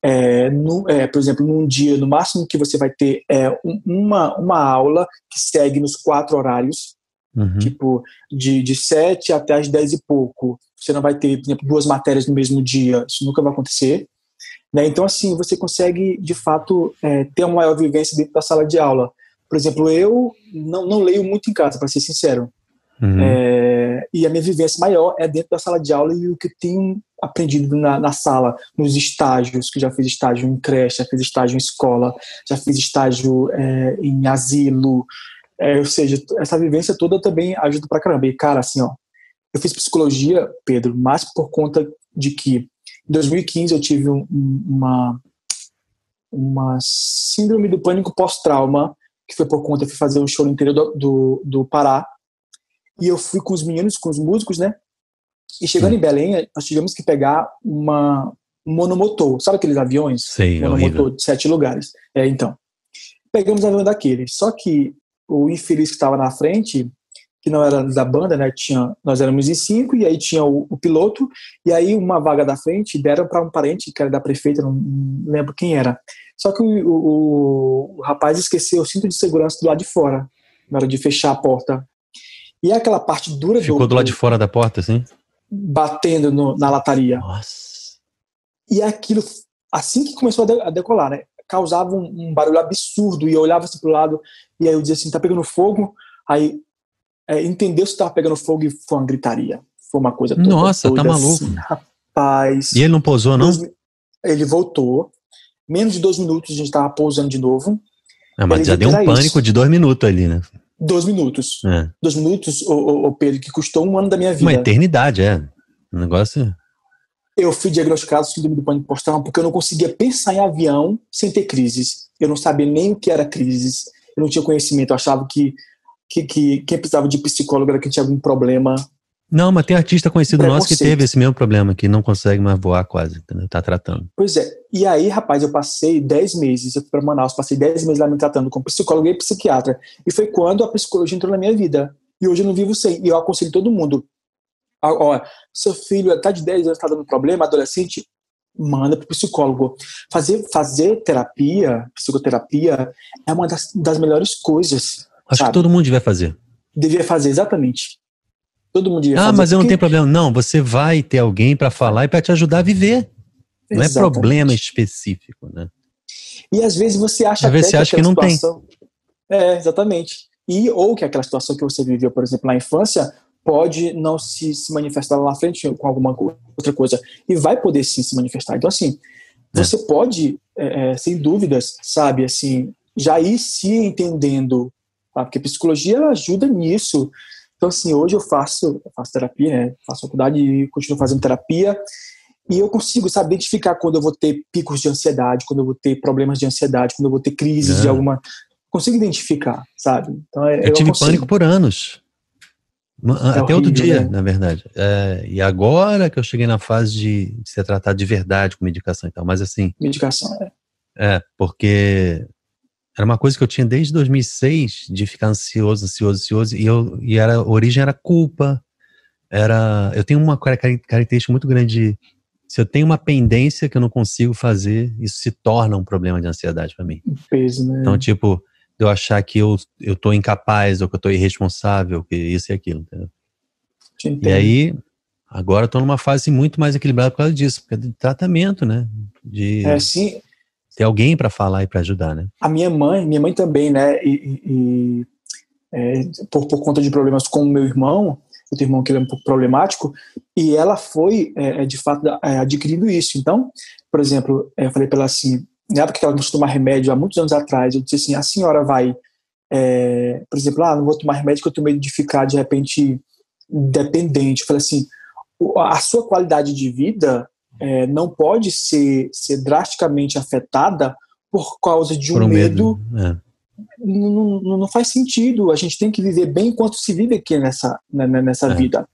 é, no, é, por exemplo, num dia, no máximo que você vai ter é, uma, uma aula que segue nos quatro horários, uhum. tipo, de, de sete até as dez e pouco. Você não vai ter, por exemplo, duas matérias no mesmo dia, isso nunca vai acontecer. Né? Então, assim, você consegue, de fato, é, ter uma maior vivência dentro da sala de aula. Por exemplo, eu não, não leio muito em casa, para ser sincero. Uhum. É, e a minha vivência maior é dentro da sala de aula e o que eu tenho aprendido na, na, sala, nos estágios, que já fiz estágio em creche, já fiz estágio em escola, já fiz estágio é, em asilo, é, ou seja, essa vivência toda também ajuda pra caramba. E, cara, assim, ó, eu fiz psicologia, Pedro, mais por conta de que em 2015 eu tive um, uma, uma síndrome do pânico pós-trauma, que foi por conta, de fazer um show no interior do, do, do Pará, e eu fui com os meninos, com os músicos, né? E chegando em Belém, nós tivemos que pegar uma um monomotor. Sabe aqueles aviões? Sim, é monomotor de sete lugares. É, então. Pegamos um avião daqueles. Só que o infeliz que estava na frente, que não era da banda, né? Tinha, nós éramos em cinco, e aí tinha o, o piloto, e aí uma vaga da frente deram para um parente, que era da prefeita, não, lembro quem era. Só que o, o, o, rapaz esqueceu o cinto de segurança do lado de fora, na hora de fechar a porta e aquela parte dura Ficou do, do lado de fora da porta, assim? Batendo no, na lataria. Nossa. E aquilo, assim que começou a decolar, né? Causava um, um, barulho absurdo. E eu olhava assim pro lado, e aí eu dizia assim: tá pegando fogo. Aí é, entendeu se tava pegando fogo e foi uma gritaria. Foi uma coisa toda. Nossa, tá maluco. Assim, rapaz. E ele não pousou, não? Dois, ele voltou. Menos de dois minutos a gente tava pousando de novo. Ah, mas já deu um pânico isso. de dois minutos ali, né? Dois minutos. É. Dois minutos, o, Pedro, que custou um ano da minha vida. Uma eternidade, é. Um negócio. Eu fui diagnosticado com síndrome do pânico pós-trauma porque eu não conseguia pensar em avião sem ter crises. Eu não sabia nem o que era crises. Eu não tinha conhecimento. Eu achava que, que, que quem precisava de psicólogo era quem tinha algum problema não, mas tem artista conhecido nosso que teve esse mesmo problema, que não consegue mais voar quase, entendeu? Tá tratando. Pois é. E aí, rapaz, eu passei 10 meses, eu fui pra Manaus, passei 10 meses lá me tratando com psicólogo e psiquiatra. E foi quando a psicologia entrou na minha vida. E hoje eu não vivo sem. E eu aconselho todo mundo. Ó, seu filho tá de 10 anos, tá dando problema, adolescente, manda pro psicólogo. Fazer, fazer terapia, psicoterapia, é uma das, das melhores coisas. Acho sabe? que todo mundo devia fazer. Devia fazer, exatamente. Todo mundo ia Ah, mas eu não tenho problema. Não, você vai ter alguém para falar e para te ajudar a viver. Não é problema específico, né? E às vezes você acha às vezes você acha que, que não situação... tem. É, exatamente. E ou que aquela situação que você viveu, por exemplo, na infância, pode não se, se manifestar lá na frente com alguma outra coisa. E vai poder sim se manifestar. Então, assim, é. você pode, é, é, sem dúvidas, sabe, assim, já ir se entendendo. Tá? Porque a psicologia ajuda nisso. Então, assim, hoje eu faço, eu faço terapia, né? Faço faculdade e continuo fazendo terapia. E eu consigo, sabe, identificar quando eu vou ter picos de ansiedade, quando eu vou ter problemas de ansiedade, quando eu vou ter crises é. de alguma. Consigo identificar, sabe? Então, é, eu, eu tive consigo. pânico por anos. É Até horrível, outro dia, né? na verdade. É, e agora que eu cheguei na fase de, de, ser tratado de verdade com medicação e tal, mas assim. Medicação, é. É, porque era uma coisa que eu tinha desde 2006 de ficar ansioso, ansioso, ansioso, e, eu, e era, a origem era culpa. Era, eu tenho uma característica muito grande de se eu tenho uma pendência que eu não consigo fazer, isso se torna um problema de ansiedade para mim. peso, né? Então, tipo, eu achar que eu, eu tô incapaz ou que eu tô irresponsável, que isso e aquilo, entendeu? E aí, agora eu tô numa fase muito mais equilibrada por causa disso, porque é de tratamento, né? De é, sim. ter alguém para falar e para ajudar, né? A minha mãe, minha mãe também, né? E, e é, por, por conta de problemas com o meu irmão, eu tenho um irmão que é um pouco problemático, e ela foi, é, é de fato, é, adquirindo isso. Então, por exemplo, é, eu falei para ela assim, na época que ela começou a tomar remédio, há muitos anos atrás, eu disse assim, a senhora vai, é, por exemplo, ah, não vou tomar remédio que eu tenho medo de ficar, de repente, dependente. Eu falei assim, a sua qualidade de vida é, não pode ser, ser drasticamente afetada por causa de um, medo, medo é não, não, faz sentido. A gente tem que viver bem enquanto se vive aqui nessa, né, né, nessa é. vida.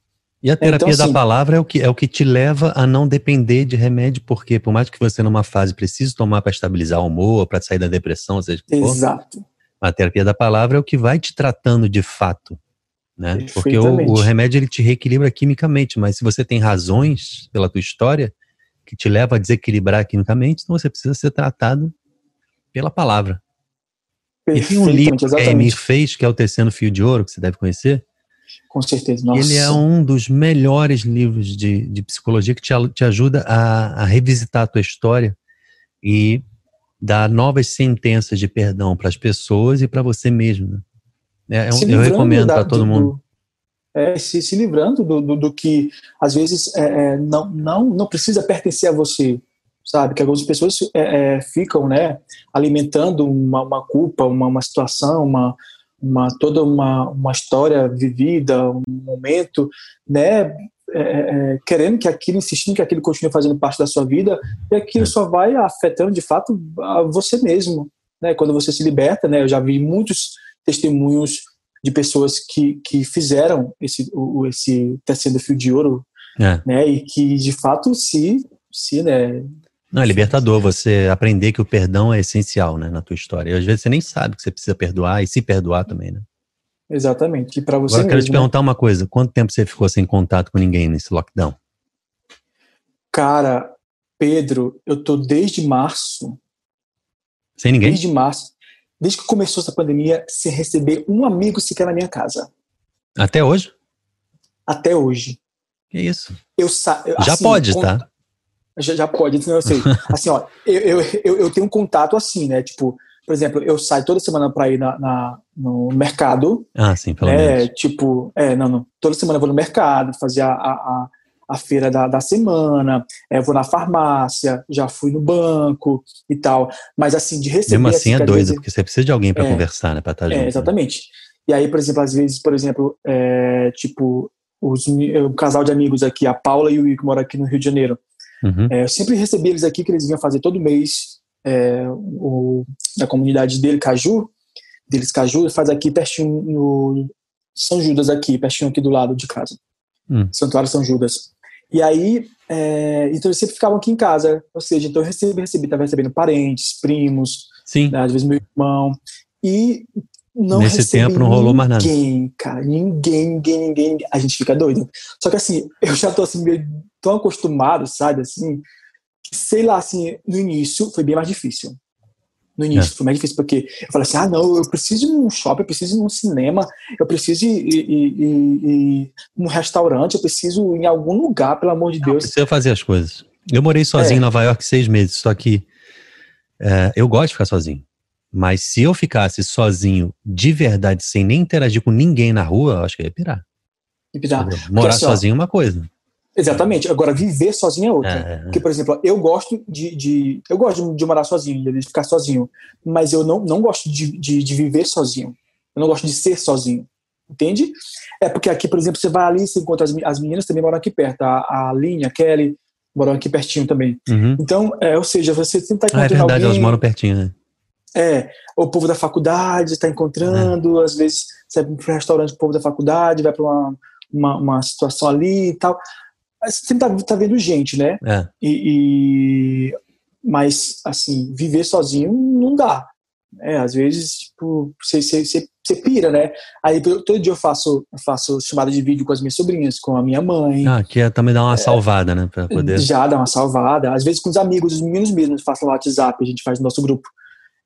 E a terapia então, assim, da palavra é o, que, é o que te leva a não depender de remédio, porque por mais que você numa fase precise tomar para estabilizar o humor, para sair da depressão, seja Exato. For, a terapia da palavra é o que vai te tratando de fato. Né? Porque o, o, remédio ele te reequilibra quimicamente, mas se você tem razões pela tua história que te leva a desequilibrar quimicamente, então você precisa ser tratado pela palavra. E tem um livro que a Emir fez, que é o Tecendo Fio de Ouro, que você deve conhecer. Com certeza, nossa. Ele é um dos melhores livros de, de psicologia que te, te ajuda a, a revisitar a tua história e dar novas sentenças de perdão para as pessoas e para você mesmo. Né? É, eu, eu recomendo para todo mundo. é, se, se livrando do, do, do que às vezes é, é, não, não, não precisa pertencer a você sabe? Que algumas pessoas é, é, ficam, né, alimentando uma, uma culpa, uma, uma situação, uma, uma toda uma, uma história vivida, um momento, né, é, é, querendo que aquilo, insistindo que aquilo continue fazendo parte da sua vida, e aquilo só vai afetando de fato a você mesmo, né? Quando você se liberta, né? Eu já vi muitos testemunhos de pessoas que, que fizeram esse, o, esse tecendo fio de ouro, é. né? E que de fato se, se né, não, é libertador você aprender que o perdão é essencial, né, na tua história. E às vezes você nem sabe que você precisa perdoar e se perdoar também, né? Exatamente. E para você Agora, eu quero te perguntar uma coisa. Quanto tempo você ficou sem contato com ninguém nesse lockdown? Cara, Pedro, eu tô desde março. Sem ninguém? Desde março. Desde que começou essa pandemia, sem receber um amigo sequer na minha casa. Até hoje? Até hoje. Que isso? Eu sa Já assim, pode, tá? Já, já pode, não eu sei. [LAUGHS] Assim, ó, eu, eu, eu tenho um contato assim, né? Tipo, por exemplo, eu saio toda semana para ir na, na, no mercado. Ah, sim, pelo é, menos. Tipo, é, não, não. Toda semana eu vou no mercado, fazer a, a, a feira da, da semana, é, vou na farmácia, já fui no banco e tal. Mas assim, de receber. Mesmo assim, é doido, vezes, porque você precisa de alguém para é, conversar, né? Pra estar tá junto. É, exatamente. Né? E aí, por exemplo, às vezes, por exemplo, é, tipo, os, o casal de amigos aqui, a Paula e o Igor, que moram aqui no Rio de Janeiro. Uhum. É, eu sempre recebi eles aqui, que eles vinham fazer todo mês é, o, na comunidade dele, Caju, deles Caju, faz aqui pertinho no São Judas aqui, pertinho aqui do lado de casa. Uhum. Santuário São Judas. E aí, é, então eles sempre ficavam aqui em casa, ou seja, então eu recebi, recebi, estava recebendo parentes, primos, Sim. Né, às vezes meu irmão, e não Nesse tempo não rolou mais nada. Ninguém, cara, ninguém, ninguém, ninguém, a gente fica doido. Só que assim, eu já tô assim meio tão acostumado, sabe, assim, que sei lá, assim, no início foi bem mais difícil. No início é. foi mais difícil, porque eu falei assim, ah, não, eu preciso ir num shopping, eu preciso ir num cinema, eu preciso ir, ir, ir, ir num restaurante, eu preciso ir em algum lugar, pelo amor de Deus. Precisa fazer as coisas. Eu morei sozinho é. em Nova York seis meses, só que é, eu gosto de ficar sozinho. Mas se eu ficasse sozinho de verdade, sem nem interagir com ninguém na rua, eu acho que eu ia pirar. Pirar. Morar assim, sozinho é uma coisa. Exatamente. Agora, viver sozinho é outra. É. Porque, por exemplo, eu gosto de. de eu gosto de, de, morar sozinho, de ficar sozinho. Mas eu não, não gosto de, de, de, viver sozinho. Eu não gosto de ser sozinho. Entende? É porque aqui, por exemplo, você vai ali, você encontra as, as meninas também moram aqui perto. A, a Linha, a Kelly, moram aqui pertinho também. Uhum. Então, é, ou seja, você está encontrando. Ah, é verdade, alguém, elas moram pertinho, né? É, o povo da faculdade está encontrando, é. às vezes você vai para um restaurante o povo da faculdade, vai para uma, uma, uma, situação ali e tal. Você sempre tá, tá vendo gente, né? É. E, e, mas, assim, viver sozinho não dá. É, às vezes, tipo, você, você, você, você pira, né? Aí todo dia eu faço, faço chamada de vídeo com as minhas sobrinhas, com a minha mãe. Ah, que é, também dá uma é, salvada, né? Pra poder... Já dá uma salvada. Às vezes com os amigos, os meninos mesmos, faço no WhatsApp, a gente faz no nosso grupo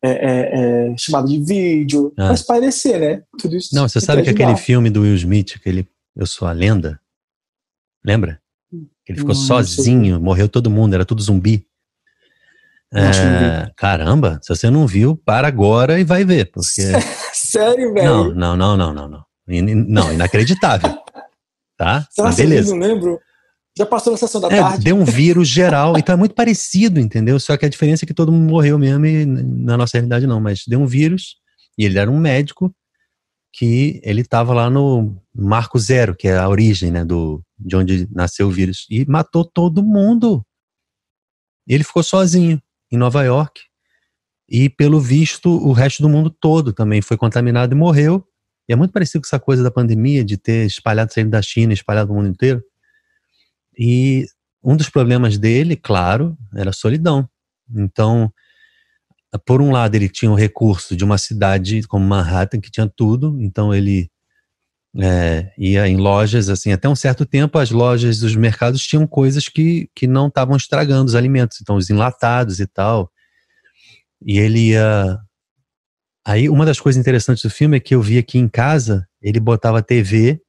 é, é, é, chamada de vídeo, ah. mas parecer, né? Tudo isso. Não, você sabe que aquele filme do Will Smith, aquele Eu Sou a Lenda, lembra? Ele ficou não, sozinho, não morreu todo mundo, era tudo zumbi. É, caramba, se você não viu, para agora e vai ver, porque... [LAUGHS] Sério, velho? Não, não, não, não, não, não. Não, inacreditável. tá? Será beleza. não lembro? Já passou na sessão da é, tarde. Deu um vírus geral, então é muito parecido, entendeu? Só que a diferença é que todo mundo morreu mesmo e na nossa realidade não, mas deu um vírus e ele era um médico que ele estava lá no Marco Zero, que é a origem, né, do, de onde nasceu o vírus, e matou todo mundo. Ele ficou sozinho em Nova York e, pelo visto, o resto do mundo todo também foi contaminado e morreu. E é muito parecido com essa coisa da pandemia, de ter espalhado saindo da China, espalhado no mundo inteiro. E um dos problemas dele, claro, era a solidão. Então, por um lado, ele tinha o recurso de uma cidade como Manhattan, que tinha tudo, então ele é, ia em lojas, assim, até um certo tempo as lojas dos mercados tinham coisas que, que não estavam estragando os alimentos, então os enlatados e tal. E ele ia. Aí, uma das coisas interessantes do filme é que eu vi aqui em casa, ele botava TV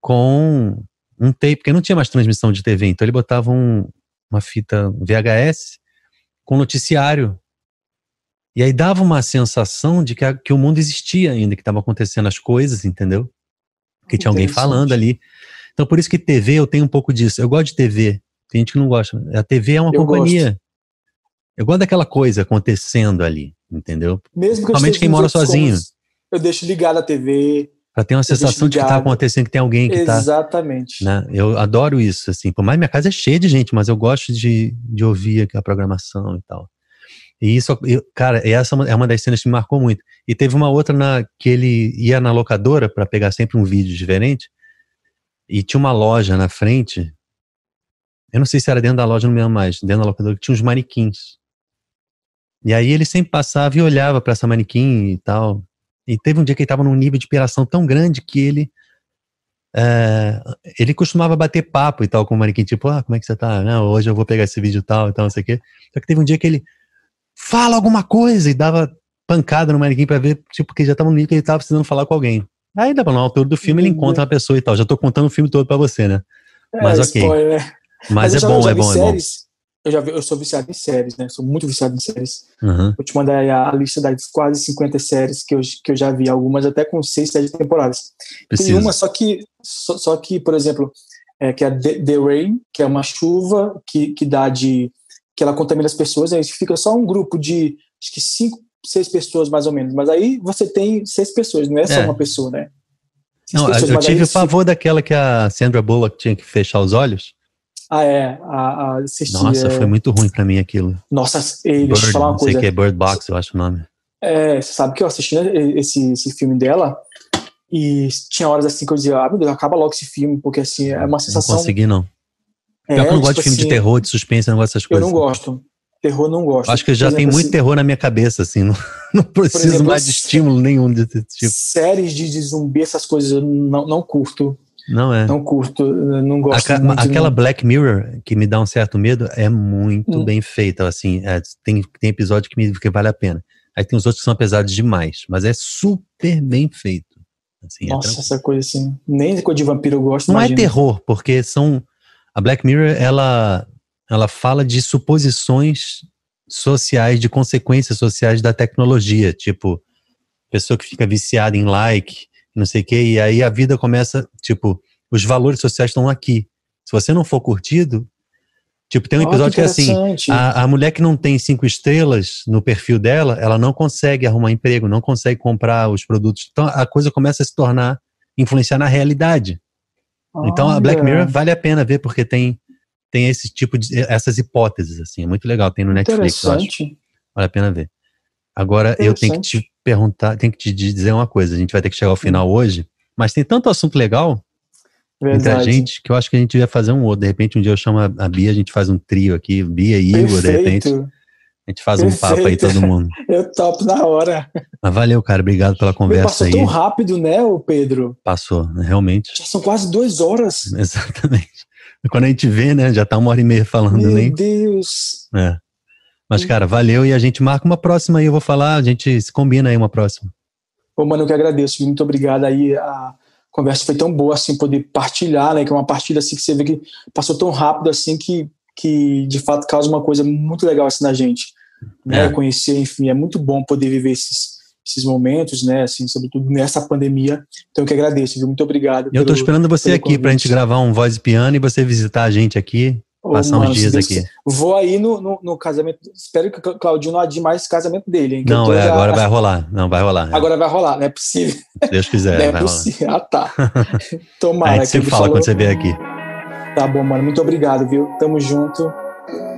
com um tape, porque não tinha mais transmissão de TV, então ele botava um, uma fita VHS com noticiário. E aí dava uma sensação de que, a, que o mundo existia ainda, que estavam acontecendo as coisas, entendeu? Que tinha alguém falando ali. Então por isso que TV eu tenho um pouco disso. Eu gosto de TV. Tem gente que não gosta. A TV é uma eu companhia. Gosto. Eu gosto daquela coisa acontecendo ali, entendeu? Mesmo que Principalmente quem mora sozinho. Eu deixo ligada a TV, Pra ter uma sensação de que tá acontecendo, que tem alguém que Exatamente. tá. Exatamente. Né? Eu adoro isso, assim. Por mais minha casa é cheia de gente, mas eu gosto de, de ouvir a programação e tal. E isso, eu, cara, essa é uma das cenas que me marcou muito. E teve uma outra na, que ele ia na locadora para pegar sempre um vídeo diferente. E tinha uma loja na frente. Eu não sei se era dentro da loja, não me lembro mais. Dentro da locadora, que tinha uns manequins. E aí ele sempre passava e olhava para essa manequim e tal. E teve um dia que ele estava num nível de inspiração tão grande que ele é, ele costumava bater papo e tal com o manequim, tipo, ah, como é que você tá? Não, hoje eu vou pegar esse vídeo tal e tal, não sei o quê. Só que teve um dia que ele fala alguma coisa e dava pancada no manequim para ver, tipo, que já tava no nível que ele tava precisando falar com alguém. Aí, na altura do filme, ele encontra uma pessoa e tal. Já tô contando o filme todo para você, né? É, Mas ok. Spoiler. Mas, Mas é, bom, é bom, é bom, é bom eu já vi, eu sou viciado em séries, né? Sou muito viciado em séries. Uhum. Vou te mandar aí a, lista das quase 50 séries que eu, que eu já vi, algumas até com 6, 7 temporadas. Tem uma só que, só, só que por exemplo, é, que é The, The, Rain, que é uma chuva que, que dá de. que ela contamina as pessoas, aí fica só um grupo de acho que 5, 6 pessoas mais ou menos. Mas aí você tem 6 pessoas, não é só é. uma pessoa, né? Não, eu tive o pavor daquela que a Sandra Bullock tinha que fechar os olhos. Ah, é. A, a assistir, Nossa, é... foi muito ruim pra mim aquilo. Nossa, ei, deixa eu falar uma coisa. Sei que é Bird Box, eu acho o nome. É, você sabe que eu assisti né, esse, esse filme dela e tinha horas assim que eu dizia, ah, meu Deus, acaba logo esse filme, porque assim, é uma sensação. Não consegui, não. É, eu não tipo gosto de filme assim, de terror, de suspense, eu não gosto dessas coisas. Eu não gosto. Terror não gosto. Acho que já tem muito assim, terror na minha cabeça, assim. [LAUGHS] Não, não preciso exemplo, mais de estímulo nenhum desse tipo. Séries de, de zumbi, essas coisas eu não, não curto. Não é. Não curto, não gosto. Aca muito aquela Black Mirror que me dá um certo medo é muito hum. bem feita, assim. É, tem, tem episódio que, me, que vale a pena. Aí tem os outros que são pesados demais, mas é super bem feito. Assim, é Nossa, é essa coisa assim. Nem coisa de vampiro eu gosto. Não é imagina. é terror, porque são. A Black Mirror, ela ela fala de suposições sociais, de consequências sociais da tecnologia, tipo, pessoa que fica viciada em like, não sei o quê, e aí a vida começa, tipo, os valores sociais estão aqui. Se você não for curtido, tipo, tem um episódio oh, que, que, é assim, a, a mulher que não tem cinco estrelas no perfil dela, ela não consegue arrumar emprego, não consegue comprar os produtos. Então a coisa começa a se tornar, influenciar na realidade. Olha. Então a Black Mirror vale a pena ver, porque tem tem esse tipo de essas hipóteses assim, é muito legal, tem no Netflix, eu acho. Vale a pena ver. Agora eu tenho que te perguntar, tenho que te dizer uma coisa, a gente vai ter que chegar ao final hoje, mas tem tanto assunto legal Verdade. entre a gente que eu acho que a gente devia fazer um outro. De repente um dia eu chamo a Bia, a gente faz um trio aqui, Bia e Igor, de repente. A gente faz Perfeito. um papo aí todo mundo. [LAUGHS] Eu topo na hora. Mas valeu, cara. Obrigado pela conversa passou aí. Passou tão rápido, né, o Pedro? Passou, né, realmente. Já são quase duas horas. [LAUGHS] Exatamente. Quando a gente vê, né? Já tá uma hora e meia falando, Meu nem. Meu Deus. É. Mas, cara, valeu e a gente marca uma próxima aí. Eu vou falar, a gente se combina aí uma próxima. Pô, mano, eu que agradeço. Muito obrigado aí. A conversa foi tão boa, assim, poder partilhar, né? Que é uma partilha assim que você vê que passou tão rápido, assim, que, que de fato causa uma coisa muito legal assim na gente. Né? É. Conhecer, enfim, é muito bom poder viver esses, esses momentos, né? Assim, sobretudo nessa pandemia. Então, eu que agradeço, viu? Muito obrigado. Eu estou esperando você aqui para a gente gravar um voz piano e você visitar a gente aqui. Passar mano, uns dias aqui. Vou aí no, no, no, casamento. Espero que o Claudinho não adie mais esse casamento dele, hein? Não, é, já... agora vai rolar. Não, vai rolar. É. Agora vai rolar, não é possível. Se Deus quiser. [LAUGHS] Não é possível. Rolar. Ah, tá. [LAUGHS] Tomara. a gente sempre fala falou... quando você vier aqui. Tá bom, mano. Muito obrigado, viu? Tamo junto.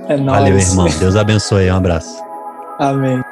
É nóis. Valeu, irmão. [LAUGHS] Deus abençoe. Um abraço. Amém.